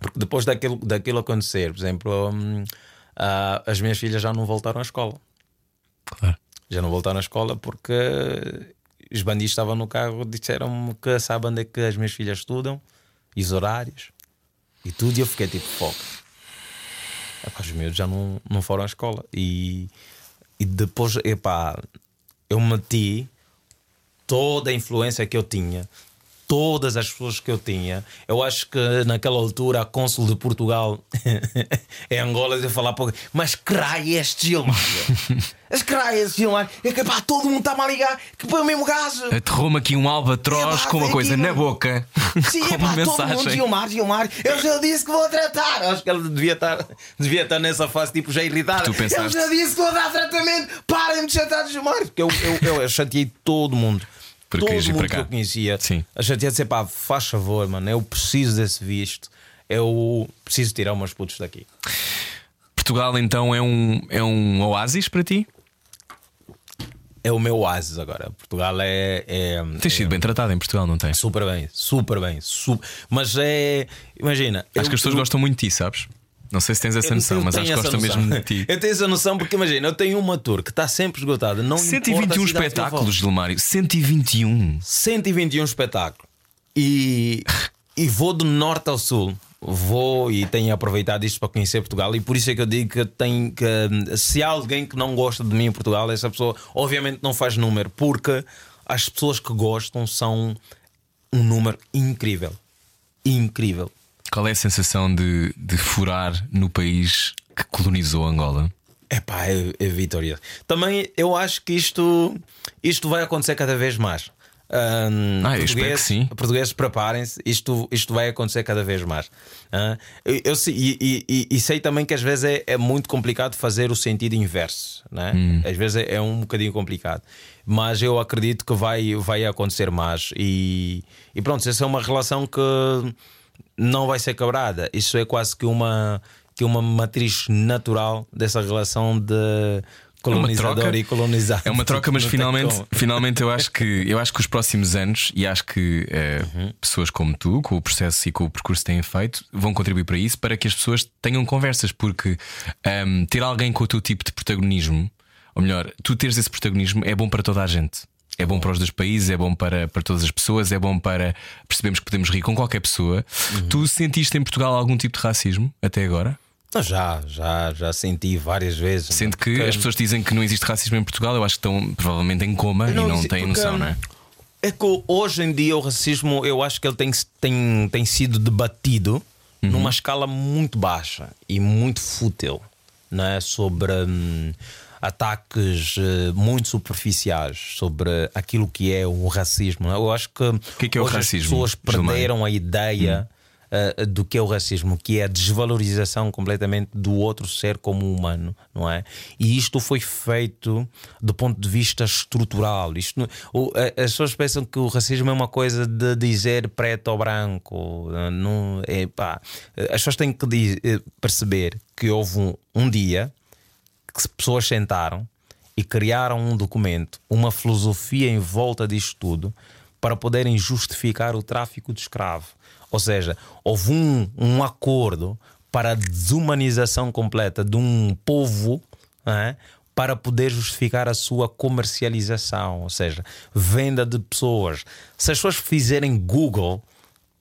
Porque depois daquilo, daquilo acontecer, por exemplo, ah, as minhas filhas já não voltaram à escola. Claro. Já não voltaram à escola porque os bandidos estavam no carro disseram-me que sabem onde é que as minhas filhas estudam e os horários e tudo. E eu fiquei tipo, foco. Epá, Os meus já não, não foram à escola. E, e depois, epá, eu meti toda a influência que eu tinha, todas as pessoas que eu tinha. Eu acho que naquela altura a cônsul de Portugal em Angola ia falar para mas raio é este Gilmar? Mas raio é este Gilmar? É que pá, todo mundo está-me a ligar que foi o mesmo gajo. Aterrou-me aqui um albatroz Epá, com uma tem coisa na boca. Sim, com é uma pá, todo mundo, mensagem. Gilmar, Gilmar, eu já disse que vou tratar. Acho que ele devia estar, devia estar nessa fase tipo já irritada. Tu pensaste- Eu já disse que vou dar tratamento, parem de chatear de Gilmar. Porque eu, eu, eu, eu chateei todo mundo. Porque todo mundo para que eu conhecia. Sim. A chatear de dizer, pá, faz favor, mano, eu preciso desse visto. Eu preciso tirar umas putos daqui. Portugal então é um, é um oásis para ti? É o meu oásis agora. Portugal é. é Tens sido bem tratado em Portugal, não tens? Super bem, super bem. su- Mas é. Imagina. Acho eu- que as pessoas eu- gostam muito de ti, sabes? Não sei se tens essa Eu- noção, mas acho que noção. mesmo de ti. Eu tenho essa noção porque imagina, eu tenho uma tour que está sempre esgotada. Não importa a 121 cidade que eu vou. espetáculos, Gilmário. 121. 121 espetáculos. E, e vou do norte ao sul. Vou e tenho aproveitado isto para conhecer Portugal. E por isso é que eu digo que, tem, que se há alguém que não gosta de mim em Portugal, essa pessoa obviamente não faz número, porque as pessoas que gostam são um número incrível. Incrível. Qual é a sensação de, de furar no país que colonizou Angola? Epá, é, é vitorioso. Também eu acho que isto, isto vai acontecer cada vez mais. Ahm, Ah, eu espero que sim. Portugueses, preparem-se, isto, isto vai acontecer cada vez mais. Ah, eu, eu e, e- e- e sei também que às vezes é, é muito complicado fazer o sentido inverso, né? Hum. às vezes é, é um bocadinho complicado, mas eu acredito que vai, vai acontecer mais. E, e pronto, essa é uma relação que não vai ser quebrada. Isso é quase que uma, que uma matriz natural dessa relação de colonizador troca. e colonizado. É uma troca, mas finalmente, como. finalmente eu acho que eu acho que os próximos anos e acho que eh, Uhum. pessoas como tu, com o processo e com o percurso que têm feito, vão contribuir para isso, para que as pessoas tenham conversas, porque ehm, ter alguém com o teu tipo de protagonismo, ou melhor, tu teres esse protagonismo é bom para toda a gente. É bom para os dois países, é bom para, para todas as pessoas, é bom para percebermos que podemos rir com qualquer pessoa. Uhum. Tu sentiste em Portugal algum tipo de racismo até agora? Não, já, já, já senti várias vezes. Sendo que Porque- as pessoas dizem que não existe racismo em Portugal, eu acho que estão provavelmente em coma e não têm noção, não é? É que hoje em dia o racismo eu acho que ele tem, tem, tem sido debatido numa escala muito baixa e muito fútil, não é? sobre hum, ataques uh, muito superficiais sobre aquilo que é o racismo. Eu acho que, que, é que é hoje racismo, as pessoas perderam a ideia. Hum uh, do que é o racismo, que é a desvalorização completamente do outro ser como humano, não é? E isto foi feito do ponto de vista estrutural. Isto, o, as pessoas pensam que o racismo é uma coisa de dizer preto ou branco. Não, é, pá, as pessoas têm que eh, perceber que houve um, um dia que pessoas sentaram e criaram um documento, uma filosofia em volta disto tudo para poderem justificar o tráfico de escravo. Ou seja, houve um, um acordo para a desumanização completa de um povo é? para poder justificar a sua comercialização, ou seja, venda de pessoas. Se as pessoas fizerem Google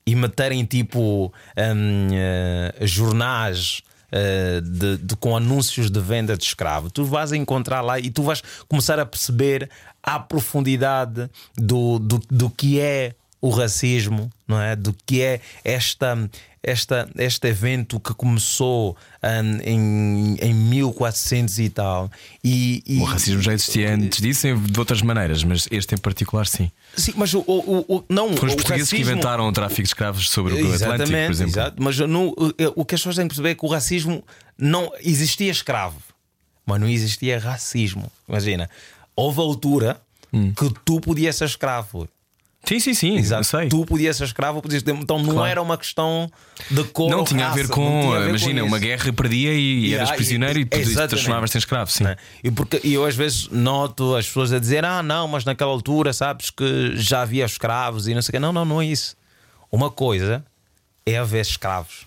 e meterem tipo um, uh, jornais uh, de, de, com anúncios de venda de escravo, tu vais encontrar lá e tu vais começar a perceber a profundidade do, do, do que é o racismo, não é? Do que é esta, esta, este evento que começou um, em, em 1400 e tal. E, e, o racismo já existia antes disso de outras maneiras, mas este em particular sim. Sim, mas o, o, o não. Foram os portugueses racismo... que inventaram o tráfico de escravos sobre o Atlântico, por exemplo. Exato, mas no, o que as pessoas têm que perceber é que o racismo não existia escravo, mas não existia racismo. Imagina, houve altura hum. que tu podias ser escravo. Sim, sim, sim. Exato. Sei. Tu podias ser escravo, podias ter... então não claro. era uma questão de cor. Não tinha a ver com. A ver imagina, com uma guerra perdia e, e eras prisioneiro e, e, e transformavas-te em escravo. Sim. É? E, porque, eu às vezes noto as pessoas a dizer: ah, não, mas naquela altura sabes que já havia escravos e não sei o quê. Não, não, não é isso. Uma coisa é haver escravos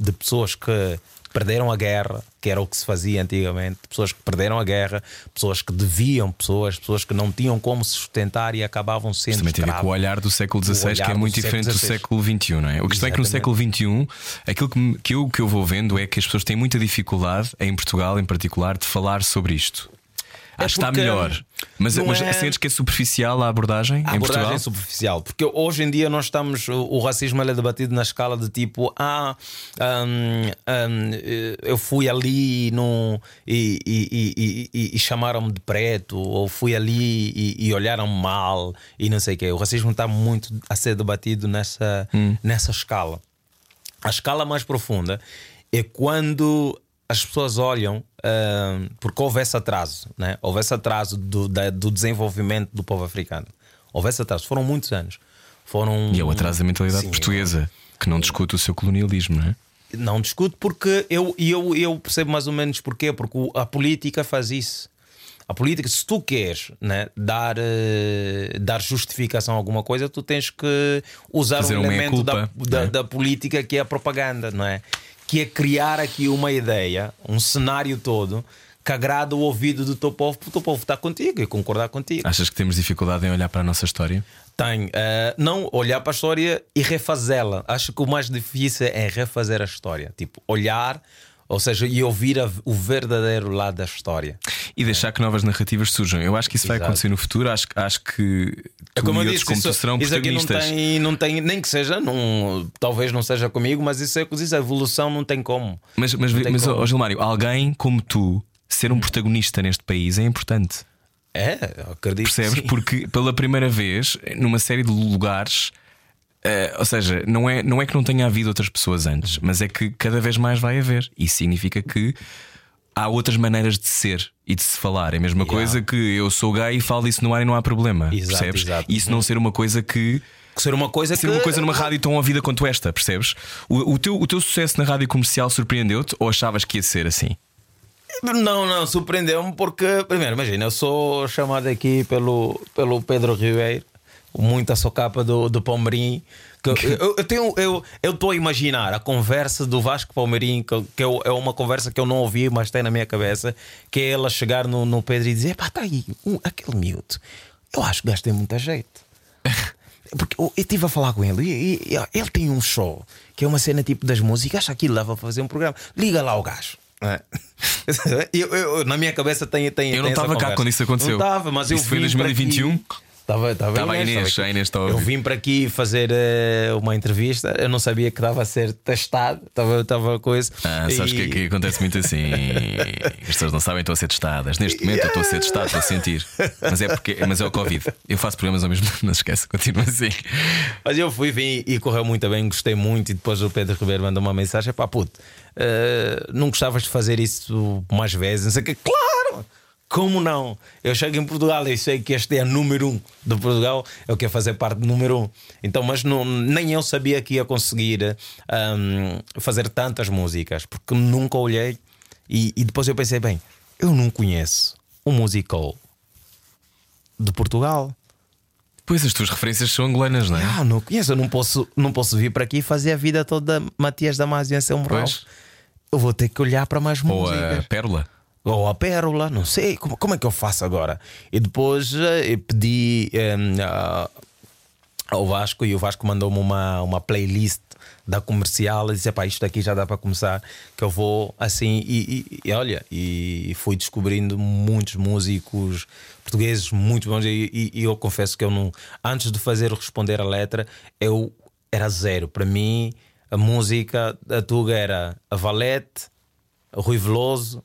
de pessoas que perderam a guerra, que era o que se fazia antigamente, pessoas que perderam a guerra, pessoas que deviam, pessoas, pessoas que não tinham como se sustentar e acabavam sendo. também tem a ver com o olhar do século XVI, que é muito diferente do século XXI, não é? O que está é que no século XXI, aquilo que, que, eu, que eu vou vendo é que as pessoas têm muita dificuldade, em Portugal em particular, de falar sobre isto. É Acho que está melhor. Mas, mas é... sentes que é superficial a abordagem? A em abordagem Portugal? é superficial, porque hoje em dia nós estamos. O, o racismo é debatido na escala de tipo: ah, um, um, eu fui ali no, e, e, e, e chamaram-me de preto, ou fui ali e, olharam mal, e não sei o quê. O racismo está muito a ser debatido nessa, hum. nessa escala. A escala mais profunda é quando as pessoas olham uh, porque houve esse atraso, né? houve esse atraso do, da, do desenvolvimento do povo africano. Houve esse atraso, foram muitos anos. Foram, e é o atraso da mentalidade sim, portuguesa, que não discute o seu colonialismo, não é? Não discuto porque eu, eu, eu percebo mais ou menos porquê, porque a política faz isso. A política, se tu queres né, dar, uh, dar justificação a alguma coisa, tu tens que usar Fazer um elemento da, da, é? da, política que é a propaganda, não é? Que é criar aqui uma ideia, um cenário todo que agrada o ouvido do teu povo, porque o teu povo está contigo e concordar contigo. Achas que temos dificuldade em olhar para a nossa história? Tenho. Uh, não olhar para a história e refazê-la. Acho que o mais difícil é refazer a história. Tipo, olhar ou seja, e ouvir a, o verdadeiro lado da história. E deixar que novas narrativas surjam. Eu acho que isso Exato. vai acontecer no futuro. Acho, acho que é como e outros como isso, serão isso. Aqui não tem, não tem, nem que seja, não, talvez não seja comigo, mas isso é isso, a evolução não tem como. Mas, mas, mas como. Oh, Gilmário, alguém como tu ser um protagonista neste país é importante. É, acredito. Percebes? Porque pela primeira vez, numa série de lugares Uh, ou seja, não é, não é que não tenha havido outras pessoas antes, mas é que cada vez mais vai haver. Isso significa que há outras maneiras de ser e de se falar. É a mesma yeah. coisa que eu sou gay e falo isso no ar e não há problema. Exato, percebes? Exato. Isso não ser uma coisa que. Ser uma coisa ser que... uma coisa numa rádio tão ouvida quanto esta, percebes? O, o, teu, o teu sucesso na rádio comercial surpreendeu-te ou achavas que ia ser assim? Não, não, surpreendeu-me porque, primeiro, imagina, eu sou chamado aqui pelo, pelo Pedro Ribeiro muita socapa do, do Palmeirim. Que eu, eu, tenho, eu estou a imaginar a conversa do Vasco Palmeirim, que, que eu, é uma conversa que eu não ouvi, mas tem na minha cabeça, que é ela chegar no, no Pedro e dizer: pá, está aí, um, aquele miúdo, eu acho que gastei muita jeito. Porque eu estive a falar com ele e, e, e, ele tem um show que é uma cena tipo das músicas, acha que leva a fazer um programa. Liga lá o gajo. É. Eu, eu, na minha cabeça tem, tem Eu não estava cá quando isso aconteceu. Não estava, mas eu isso foi em 2021. Estava, estava, Estava a Inês, estava a Inês a Eu vim para aqui fazer eh, uma entrevista, eu não sabia que estava a ser testado, estava, estava coisa. Ah, sabes que E- aqui acontece muito assim. As pessoas não sabem, estão a ser testadas. Neste momento eu estou a ser testado, estou a sentir. Mas é porque mas é o Covid. Eu faço programas ao mesmo tempo, não se esqueça, continua assim. Mas eu fui, vim e correu muito bem, gostei muito. E depois o Pedro Ribeiro mandou uma mensagem: pá, puto, eh, não gostavas de fazer isso mais vezes? Não sei o que. Claro! Como não? Eu chego em Portugal e sei que este é o número um de Portugal, eu quero fazer parte do número um. Então, mas não, nem eu sabia que ia conseguir ahm, fazer tantas músicas, porque nunca olhei. E, e depois eu pensei: bem, eu não conheço um musical de Portugal. Pois as tuas referências são angolanas, não é? Ah, não conheço, eu não posso, não posso vir para aqui e fazer a vida toda Matias Damasio em São. Pois. Eu vou ter que olhar para mais Ou a músicas. Pérola. Ou a Pérola, não sei. Como, como é que eu faço agora? E depois eh, eu pedi em, a- ao Vasco e o Vasco mandou-me uma, uma playlist da comercial e disse: pá, isto aqui já dá para começar. Que eu vou assim. E, e- e olha, e fui descobrindo muitos músicos portugueses muito bons. E, e- eu confesso que eu não. Antes de fazer responder a letra, eu era zero. Para mim, a música da Tuga era a Valete, Rui Veloso.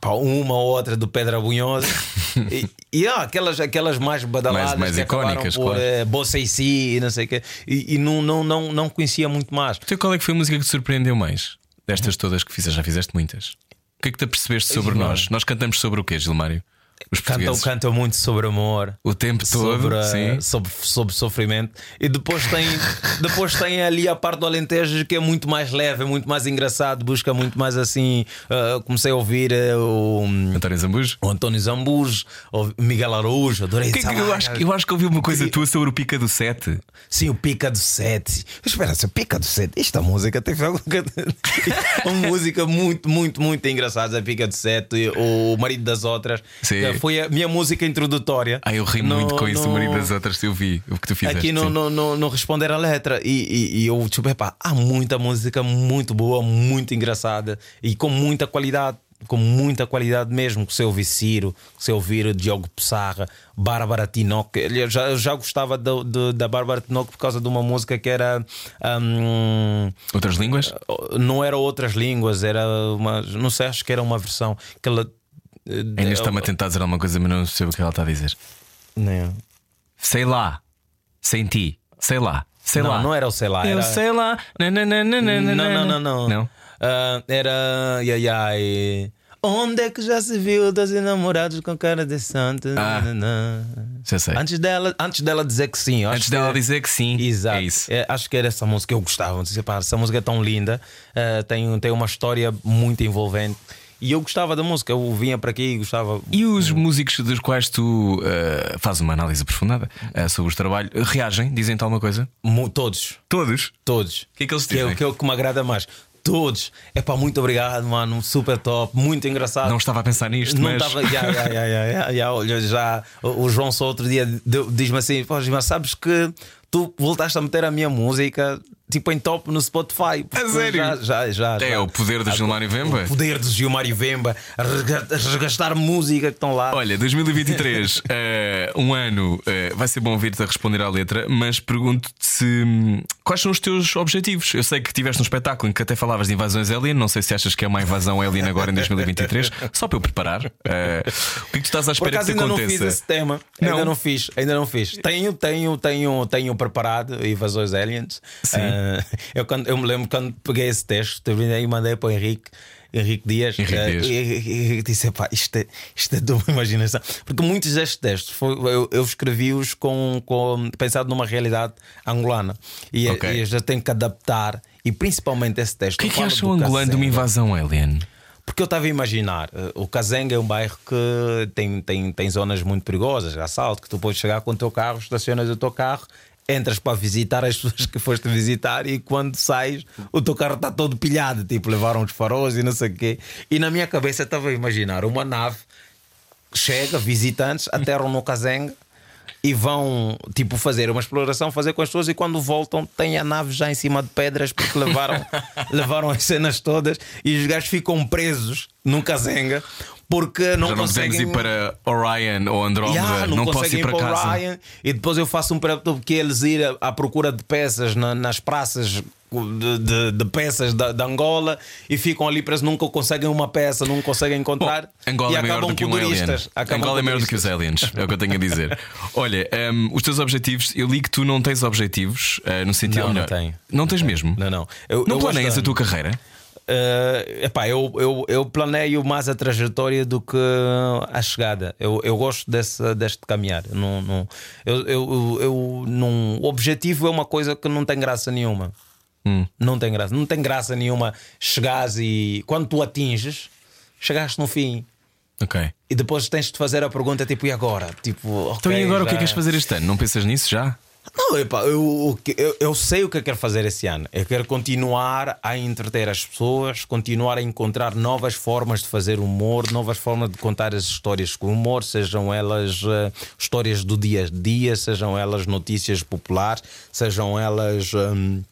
Pá, uma ou outra do Pedra Bunhosa e, e ah, aquelas, aquelas mais badaladas Mais- mais que icónicas, por claro. eh, Bossa e Si e não sei o quê e, e não, não, não, não conhecia muito mais Então qual é que foi a música que te surpreendeu mais? Destas todas que fizeste, já fizeste muitas. O que é que te apercebeste sobre Gilmário. nós? Nós cantamos sobre o quê, Gilmário? Os cantam, cantam muito sobre amor O tempo todo. sobre, sim. sobre, sobre sofrimento e depois tem, depois tem ali a parte do Alentejo que é muito mais leve, é muito mais engraçado, busca muito mais assim. ah, comecei a ouvir eh, o, António Zambujo. o António Zambujo, o Miguel Araújo, adorei que é que eu, acho, que- eu acho que ouvi uma coisa tua sobre o Pica do Sete. Sim, o Pica do Sete. Espera, se o Pica do Sete. Esta música teve alguma Uma música muito, muito, muito engraçada. A Pica do Sete, o Marido das Outras. Sim. Foi a minha música introdutória. Ah, eu ri No- muito com isso, no- marido das outras. Eu vi o que tu fizeste. Aqui no, sim. no, no, no Responder a Letra. E, e, e eu, tipo, epá, há muita música muito boa, muito engraçada e com muita qualidade. Com muita qualidade mesmo. Que se eu ouvir Ciro, que se eu ouvir Diogo Pissarra, Bárbara Tinoco. Eu já, já gostava do- do- da Bárbara Tinoco por causa de uma música que era. hum, Outras línguas? não era outras línguas, era uma. Não sei, acho que era uma versão que ela. Eh, Ainda está-me a tentar dizer alguma coisa, mas não sei o que ela está a dizer. Não, Sei lá. Sem ti. Sei lá. Sei não, lá. não era o sei lá. Eu era... sei lá. Não, não, não, não, não, Não, não, não? Ah, era. Ai, ai, ai. Onde é que já se viu dois enamorados com cara de santo? Ah. Nananã. Já sei. Antes dela, antes dela dizer que sim. eu acho Antes que- dela dizer que sim. Exato. É isso. É, acho que era essa música que eu gostava. Disse, pá, essa música é tão linda, ah, tem, tem uma história muito envolvente. E eu gostava da música, eu vinha para aqui e gostava. E os músicos dos quais tu eh, fazes uma análise aprofundada eh, sobre o trabalho reagem? Dizem-te alguma coisa? mu- Todos, Todos? todos. O que é que eles Que é dizem? o que, é o que me agrada mais. Todos. É pá, muito obrigado, mano. Super top, muito engraçado. Não estava a pensar nisto, Não mas. estava. Já, já, já, já, já, olha, já, o João só outro dia diz-me assim: Pô, Gilmar, sabes que tu voltaste a meter a minha música tipo em top no Spotify. Porque sério? Já, já, já, É já. o poder do Gilmário Vemba. O poder do Gilmário Vemba, a resga- a resgastar música que estão lá. Olha, 2023, eh, um ano, eh, vai ser bom ouvir-te a responder à letra, mas pergunto-te se hum, quais são os teus objetivos. Eu sei que tiveste um espetáculo em que até falavas de invasões alien, não sei se achas que é uma invasão alien agora em 2023, só para eu preparar. Eh, o que é que tu estás à Por espera acaso que ainda não aconteça? fiz esse tema. Não. Ainda não fiz, ainda não fiz. Tenho, tenho, tenho, tenho preparado invasões aliens. Sim. Ah, eu, quando, eu me lembro quando peguei esse texto, terminei e mandei para o Henrique. Henrique Dias, Henrique Ah, Dias. e- e- e disse: "Epá, isto, é, isto é de uma imaginação. Porque muitos destes textos foi, eu, eu escrevi-os com, com, pensado numa realidade angolana. E, Ok. e eu já tenho que adaptar, e principalmente esse texto. O que é que acha o angolano de uma invasão alien? Porque eu estava a imaginar, eh, o Kazenga é um bairro que tem, tem, tem zonas muito perigosas, assalto, que tu podes chegar com o teu carro, estacionas o teu carro, entras para visitar as pessoas que foste visitar e quando sais o teu carro está todo pilhado, tipo, levaram os faróis e não sei o quê. E na minha cabeça estava a imaginar uma nave, chega, visitantes, aterram no Kazenga. e vão tipo fazer uma exploração, fazer com as pessoas e quando voltam têm a nave já em cima de pedras porque levaram, levaram as cenas todas e os gajos ficam presos num cazenga porque não Já não conseguem ir para Orion ou Andrómeda, Yeah, não, posso conseguem ir para casa. Ryan, e depois eu faço um pré-top que eles ir à- à procura de peças na- nas praças de, de- de peças da, da Angola e ficam ali presos, nunca conseguem uma peça, não conseguem encontrar Angola e é maior do que um alien. turistas. Acabam Angola é maior do que os aliens, é o que eu tenho a dizer. Olha, hum, os teus objetivos, eu li que tu não tens objetivos eh, no sentido. Não, não melhor, tenho. Não tens mesmo? Não, não. Eu, Não planeias a tua carreira? Eh, epá, eu, eu, eu planeio mais a trajetória do que a chegada. Eu, eu gosto desse, deste caminhar. Não, não, eu, eu, eu, não, o objetivo é uma coisa que não tem graça nenhuma. Hum. Não tem graça. Não tem graça nenhuma chegares e quando tu atinges, chegaste no fim. Ok. E depois tens de fazer a pergunta tipo, e agora? Tipo, Então ok, e agora o que é já- que queres fazer este ano? Não pensas nisso já? Não, epá, eu, eu, eu sei o que eu quero fazer esse ano. Eu quero continuar a entreter as pessoas, continuar a encontrar novas formas de fazer humor, novas formas de contar as histórias com humor, sejam elas eh, histórias do dia a dia, sejam elas notícias populares, sejam elas. hum,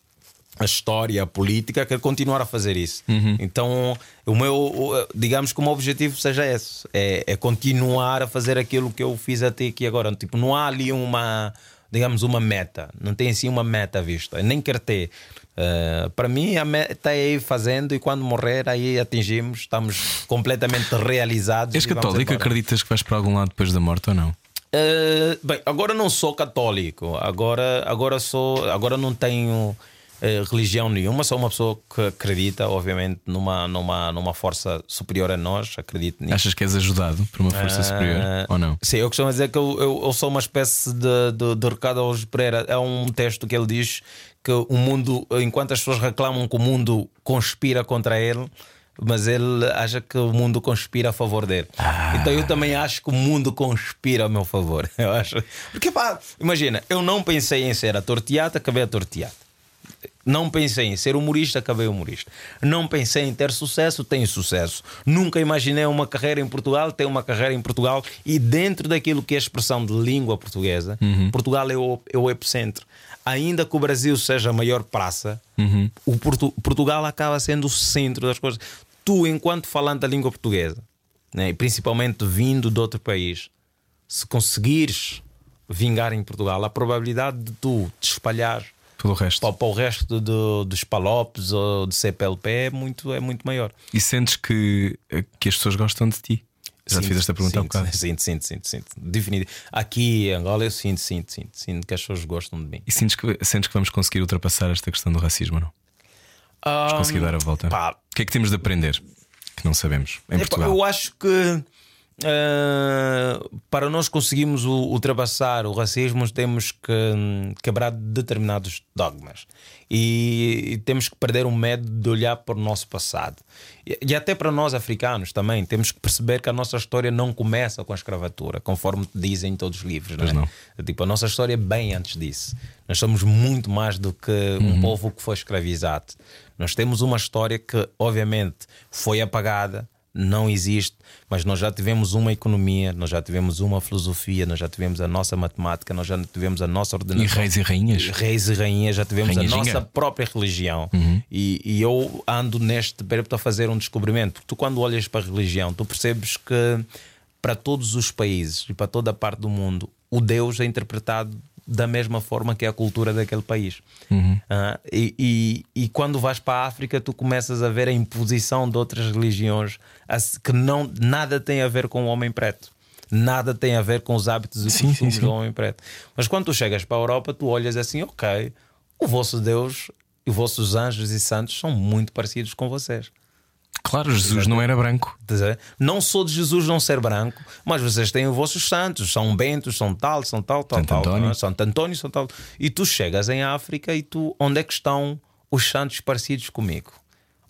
a história, a política, quero continuar a fazer isso. Então, o meu, o- digamos que o meu objetivo seja esse: é, é continuar a fazer aquilo que eu fiz até aqui agora. Tipo, não há ali uma, digamos, uma meta, não tem assim uma meta vista, nem quero ter. Eh, para mim, a meta é ir fazendo e quando morrer, aí atingimos, estamos completamente realizados. És católico? Acreditas que vais para algum lado depois da morte ou não? Uh, bem, agora não sou católico, agora, agora sou, agora não tenho eh, religião nenhuma, sou uma pessoa que acredita, obviamente, numa, numa, numa força superior a nós, acredito nisso. Achas que és ajudado por uma força superior Ah, ou não? Sim, eu costumo dizer que eu, eu, eu sou uma espécie de, de, de Ricardo Alves Pereira. É um texto que ele diz que o mundo, enquanto as pessoas reclamam que o mundo conspira contra ele. Mas ele acha que o mundo conspira a favor dele. Ah. Então eu também acho que o mundo conspira a meu favor. Eu acho. Porque pá, imagina, eu não pensei em ser ator de teatro, acabei ator de teatro. Não pensei em ser humorista, acabei humorista. Não pensei em ter sucesso, tenho sucesso. Nunca imaginei uma carreira em Portugal, tenho uma carreira em Portugal. E dentro daquilo que é a expressão de língua portuguesa, Portugal é o, é o epicentro. Ainda que o Brasil seja a maior praça, o Portu- Portugal acaba sendo o centro das coisas. Tu, enquanto falante da língua portuguesa, né, e principalmente vindo de outro país, se conseguires vingar em Portugal, a probabilidade de tu te espalhar Pelo resto. para, para o resto do- dos palopes ou de CPLP é muito, é muito maior. E sentes que, que as pessoas gostam de ti? Já te fiz esta pergunta há um sinto, bocado. Sinto, sinto, sinto, sinto. Definitivo. Aqui em Angola eu sinto, sinto, sinto, sinto que as pessoas gostam de mim. E sentes que, sentes que vamos conseguir ultrapassar esta questão do racismo não? Vamos conseguir dar a volta? pá. O que é que temos de aprender que não sabemos em Portugal? Eu acho que ah, para nós conseguirmos ultrapassar o racismo temos que hum, quebrar determinados dogmas e, temos que perder o medo de olhar para o nosso passado e, e até para nós africanos também temos que perceber que a nossa história não começa com a escravatura conforme dizem todos os livros não é? não. Tipo, a nossa história é bem antes disso. Nós somos muito mais do que Uhum. um povo que foi escravizado. Nós temos uma história que, obviamente, foi apagada, não existe, mas nós já tivemos uma economia, nós já tivemos uma filosofia, nós já tivemos a nossa matemática, nós já tivemos a nossa E ordenação. reis e rainhas? Reis e rainhas, já tivemos Rainha a nossa Ginga. própria período Uhum. E, e eu ando neste período a fazer um descobrimento. Porque tu, quando olhas para a religião, tu percebes que para todos os países e para toda a parte do mundo, o Deus é interpretado da mesma forma que é a cultura daquele país. Ah, e, e, e quando vais para a África, tu começas a ver a imposição de outras religiões que não, nada tem a ver com o homem preto. Nada tem a ver com os hábitos e Sim, sim, costumes sim. do homem preto. Mas quando tu chegas para a Europa, tu olhas assim, ok, o vosso Deus e os vossos anjos e santos são muito parecidos com vocês. Claro, Jesus não era branco. Não sou de Jesus não ser branco, mas vocês têm os vossos santos, São Bentos, são tal, são tal, tal, Santo tal, António. não é? Santo António, são tal. E tu chegas em África e tu, onde é que estão os santos parecidos comigo?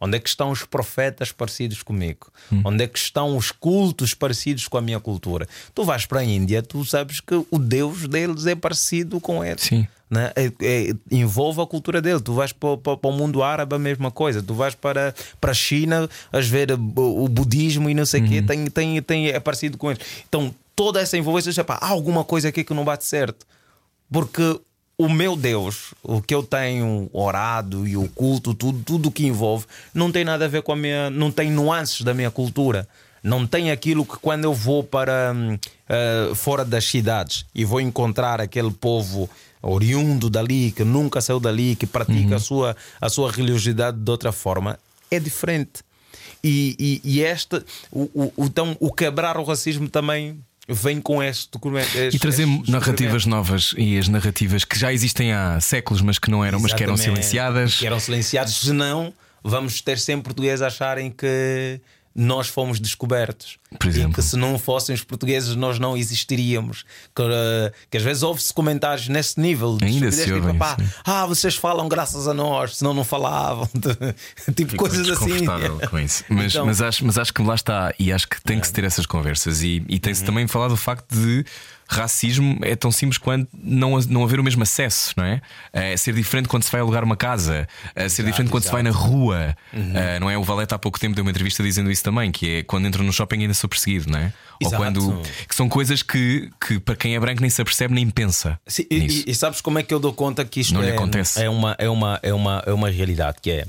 Onde é que estão os profetas parecidos comigo? Hum. Onde é que estão os cultos parecidos com a minha cultura? Tu vais para a Índia, tu sabes que o Deus deles é parecido com eles. Sim. né? É- é- envolve a cultura dele. Tu vais para, para- para o mundo árabe, a mesma coisa. Tu vais para, para a China, a ver o, o budismo e não sei o Uhum. quê, tem, tem, tem, é parecido com eles. Então, toda essa envolvência, já, pá, há alguma coisa aqui que não bate certo. Porque o meu Deus, o que eu tenho orado e o culto, tudo, tudo que envolve, não tem nada a ver com a minha. não tem nuances da minha cultura. Não tem aquilo que quando eu vou para uh, fora das cidades e vou encontrar aquele povo oriundo dali, que nunca saiu dali, que pratica uhum. a, sua, a sua religiosidade de outra forma, é diferente. E, e, e este, o, o, então, o quebrar o racismo também vem com este documento. Este, e trazer narrativas novas e as narrativas que já existem há séculos, mas que não eram, Exatamente. mas que eram silenciadas. Que eram silenciadas, senão vamos ter sempre portugueses a acharem que nós fomos descobertos. Por exemplo. E que se não fossem os portugueses, nós não existiríamos. Que, que às vezes ouve-se comentários nesse nível. De Ainda se tipo, pá, ah, vocês falam graças a nós, senão não falavam. tipo Fico coisas assim. com isso. Mas, então, mas, acho, mas acho que lá está, e acho que tem é. que se ter essas conversas. E, e tem-se uhum. também falado do facto de racismo é tão simples quanto não, não haver o mesmo acesso, não é? é ser diferente quando se vai alugar uma casa, é ser diferente quando exato. se vai na rua, uhum. é, não é? O Valete há pouco tempo deu uma entrevista dizendo isso também, que é quando entro no shopping ainda sou perseguido, não é? Exato. Ou quando. que são coisas que, que para quem é branco nem se apercebe nem pensa. Sim, e, e, sabes como é que eu dou conta que isto não é, acontece. é, uma, é, uma, é, uma, é uma realidade que é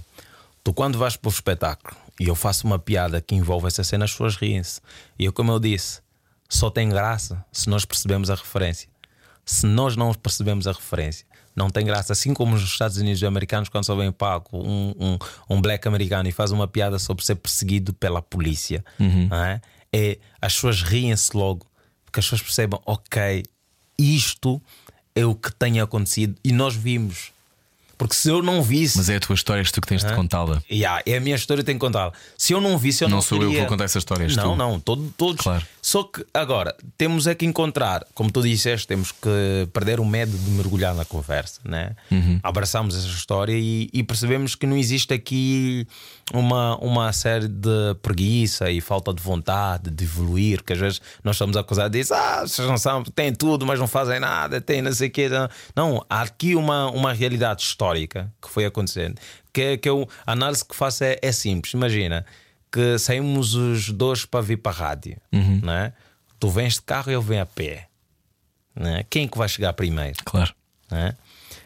tu quando vais para o espetáculo e eu faço uma piada que envolve essa cena, as pessoas riem-se. E eu, como eu disse, só tem graça se nós percebemos a referência. Se nós não percebemos a referência, não tem graça. Assim como os Estados Unidos americanos, quando só vem pago um, um, um, black americano e faz uma piada sobre ser perseguido pela polícia, uhum. é? é? as pessoas riem-se logo, porque as pessoas percebem, ok, isto é o que tem acontecido e nós vimos. Porque se eu não visse. Mas é a tua história, és tu que tens de contá-la. Yeah, é a minha história, tenho que contá-la. Se eu não visse, eu não Não sou eu que vou contar essa história. não, tu. não, todo, todos. Claro. Só que agora temos é que encontrar, como tu disseste, temos que perder o medo de mergulhar na conversa, né? Uhum. Abraçamos essa história e, e, percebemos que não existe aqui uma, uma série de preguiça e falta de vontade de evoluir, que às vezes nós estamos acusados de dizer, ah, vocês não sabem, têm tudo, mas não fazem nada, têm não sei o quê. Não, há aqui uma, uma realidade histórica que foi acontecendo, que, que eu, a análise que faço é, é simples. Imagina que saímos os dois para vir para a rádio, uhum. né? tu vens de carro e eu venho a pé. Né? Quem é que vai chegar primeiro? Claro. Né?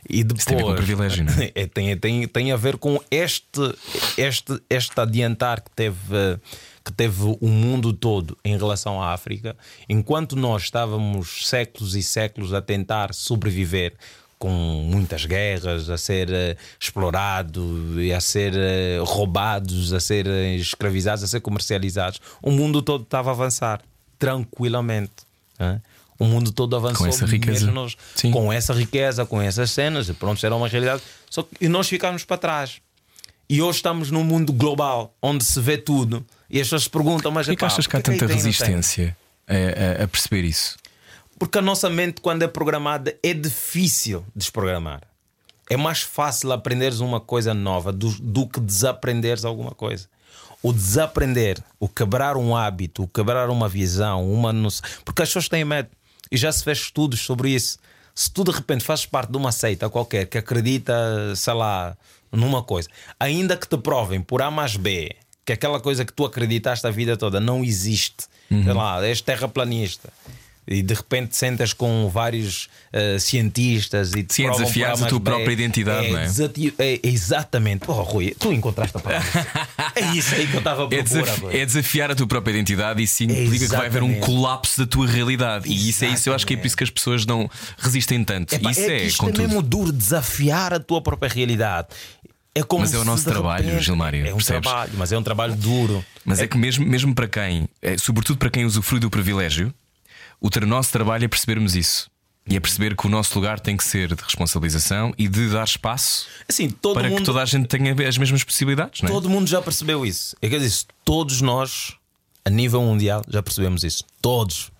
E depois tem a ver com privilégio, não é? é? tem, tem, tem a ver com este, este, este adiantar que teve, que teve o mundo todo em relação à África, enquanto nós estávamos séculos e séculos a tentar sobreviver com muitas guerras, a ser uh, explorado e a ser uh, roubados, a ser uh, escravizados, a ser comercializados. O mundo todo estava a avançar tranquilamente. Né? O mundo todo avançou com essa riqueza, nós, com essa riqueza, com essas cenas, e pronto, era uma realidade. Só que, e nós ficámos para trás. E hoje estamos num mundo global onde se vê tudo e as pessoas se perguntam, mas é que achas que há tanta resistência a, a, a perceber isso? Porque a nossa mente, quando é programada, é difícil desprogramar. É mais fácil aprenderes uma coisa nova do, do que desaprenderes alguma coisa. O desaprender, o quebrar um hábito, o quebrar uma visão, uma noção. Porque as pessoas têm medo. E já se fez estudos sobre isso. Se tu de repente fazes parte de uma seita qualquer que acredita, sei lá, numa coisa, ainda que te provem por A mais B que aquela coisa que tu acreditaste a vida toda não existe, uhum. sei lá, és terraplanista e de repente sentas com vários uh, cientistas e te Sim, é desafiar a tua própria identidade, é, não é? é? exatamente. Porra, Rui, tu encontraste a palavra. é isso aí que eu estava a propor. É, é desafiar a tua própria identidade e isso implica que vai haver um colapso da tua realidade. Exatamente. E isso é isso, eu acho que é por isso que as pessoas não resistem tanto. Epá, isso é, é, isto é mesmo duro desafiar a tua própria realidade. É mas é o nosso trabalho, repente, Gilmário. É um percebes? trabalho, mas é um trabalho duro. Mas é, é que mesmo, mesmo para quem, é, sobretudo para quem usufrui do privilégio, o nosso trabalho é percebermos isso. E é perceber que o nosso lugar tem que ser de responsabilização e de dar espaço assim, para mundo, que toda a gente tenha as mesmas possibilidades. Não é? Todo mundo já percebeu isso. É que eu disse, todos nós, a nível mundial, já percebemos isso. Todos.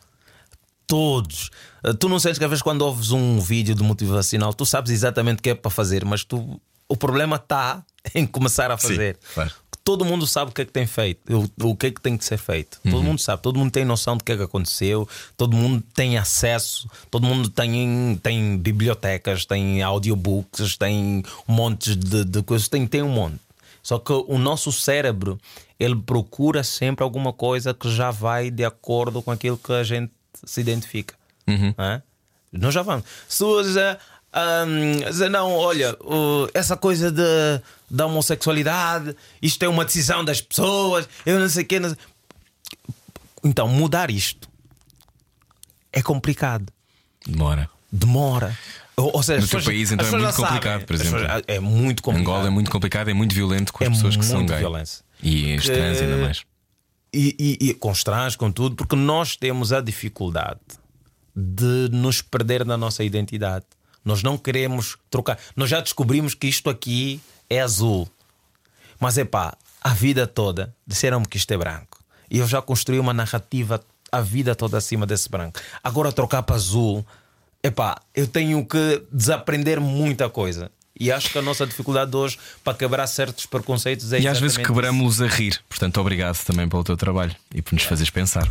Todos. Uh, tu não sentes que às vezes quando ouves um vídeo de motivacional, tu sabes exatamente o que é para fazer, mas tu, o problema está em começar a fazer. Sim, claro todo mundo sabe o que é que tem feito, o, o que é que tem que ser feito. Uhum. Todo mundo sabe, todo mundo tem noção do que é que aconteceu, todo mundo tem acesso, todo mundo tem, tem bibliotecas, tem audiobooks, tem um monte de, de coisas, tem, tem um monte. Só que o nosso cérebro ele procura sempre alguma coisa que já vai de acordo com aquilo que a gente se identifica. Uhum. não é? Nós já vamos. Se hoje dizer, não, olha, o- essa coisa de, da homossexualidade, isto é uma decisão das pessoas, eu não sei o quê. sei- Então, mudar isto é complicado Demora. demora. Ou, ou seja, No teu país, então, é muito complicado, por exemplo. É muito complicado. Angola é muito complicado, é muito violento com as É pessoas que são muito gay. violência. E as trans ainda mais. E, e, e com os trans, com tudo, porque nós temos a dificuldade de nos perder na nossa identidade. Nós não queremos trocar. Nós já descobrimos que isto aqui é azul. Mas é pá, a vida toda disseram-me que isto é branco. E eu já construí uma narrativa a vida toda acima desse branco. Agora trocar para azul, é pá, eu tenho que desaprender muita coisa. E acho que a nossa dificuldade hoje para quebrar certos preconceitos é E às vezes quebramos-los a rir. Portanto, obrigado também pelo teu trabalho e por nos fazeres pensar.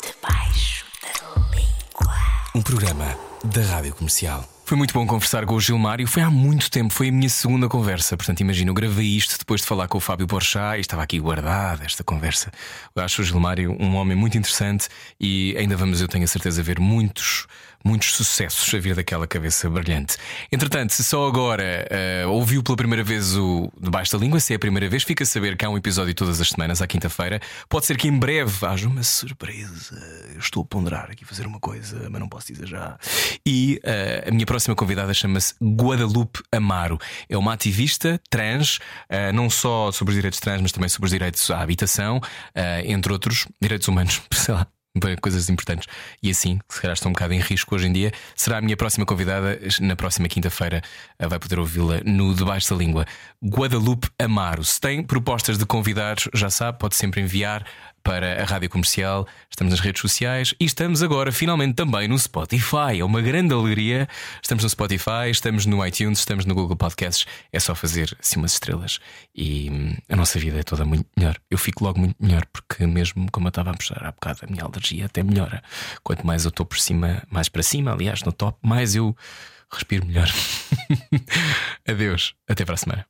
Debaixo da língua. Um programa da Rádio Comercial. Foi muito bom conversar com o Gilmário. Foi há muito tempo, foi a minha segunda conversa. Portanto, imagina, eu gravei isto depois de falar com o Fábio Porchat e estava aqui guardada esta conversa. Eu acho o Gilmário um homem muito interessante e ainda vamos, eu tenho a certeza, ver muitos, muitos sucessos a vir daquela cabeça brilhante. Entretanto, se só agora eh, ouviu pela primeira vez o Debaixo da Língua, se é a primeira vez, fica a saber que há um episódio todas as semanas, à quinta-feira. Pode ser que em breve haja uma surpresa. Eu estou a ponderar aqui fazer uma coisa, mas não posso dizer já. E eh, a minha próxima convidada chama-se Guadalupe Amaro. É uma ativista trans, eh, não só sobre os direitos trans, mas também sobre os direitos à habitação, entre outros direitos humanos, sei lá. Bem, Coisas importantes. E assim, se calhar estou um bocado em risco hoje em dia, será a minha próxima convidada. Na próxima quinta-feira vai poder ouvi-la no Debaixo da Língua. Guadalupe Amaro. Se tem propostas de convidados, já sabe, pode sempre enviar para a rádio comercial. Estamos nas redes sociais e estamos agora finalmente também no Spotify. É uma grande alegria. Estamos no Spotify, estamos no iTunes, estamos no Google Podcasts. É só fazer assim umas estrelas e hum, a nossa vida é toda muito melhor. Eu fico logo muito melhor porque, mesmo como eu estava a puxar há bocado, a minha alergia até melhora. Quanto mais eu estou por cima, mais para cima, aliás, no top, mais eu respiro melhor. Adeus, até para a semana.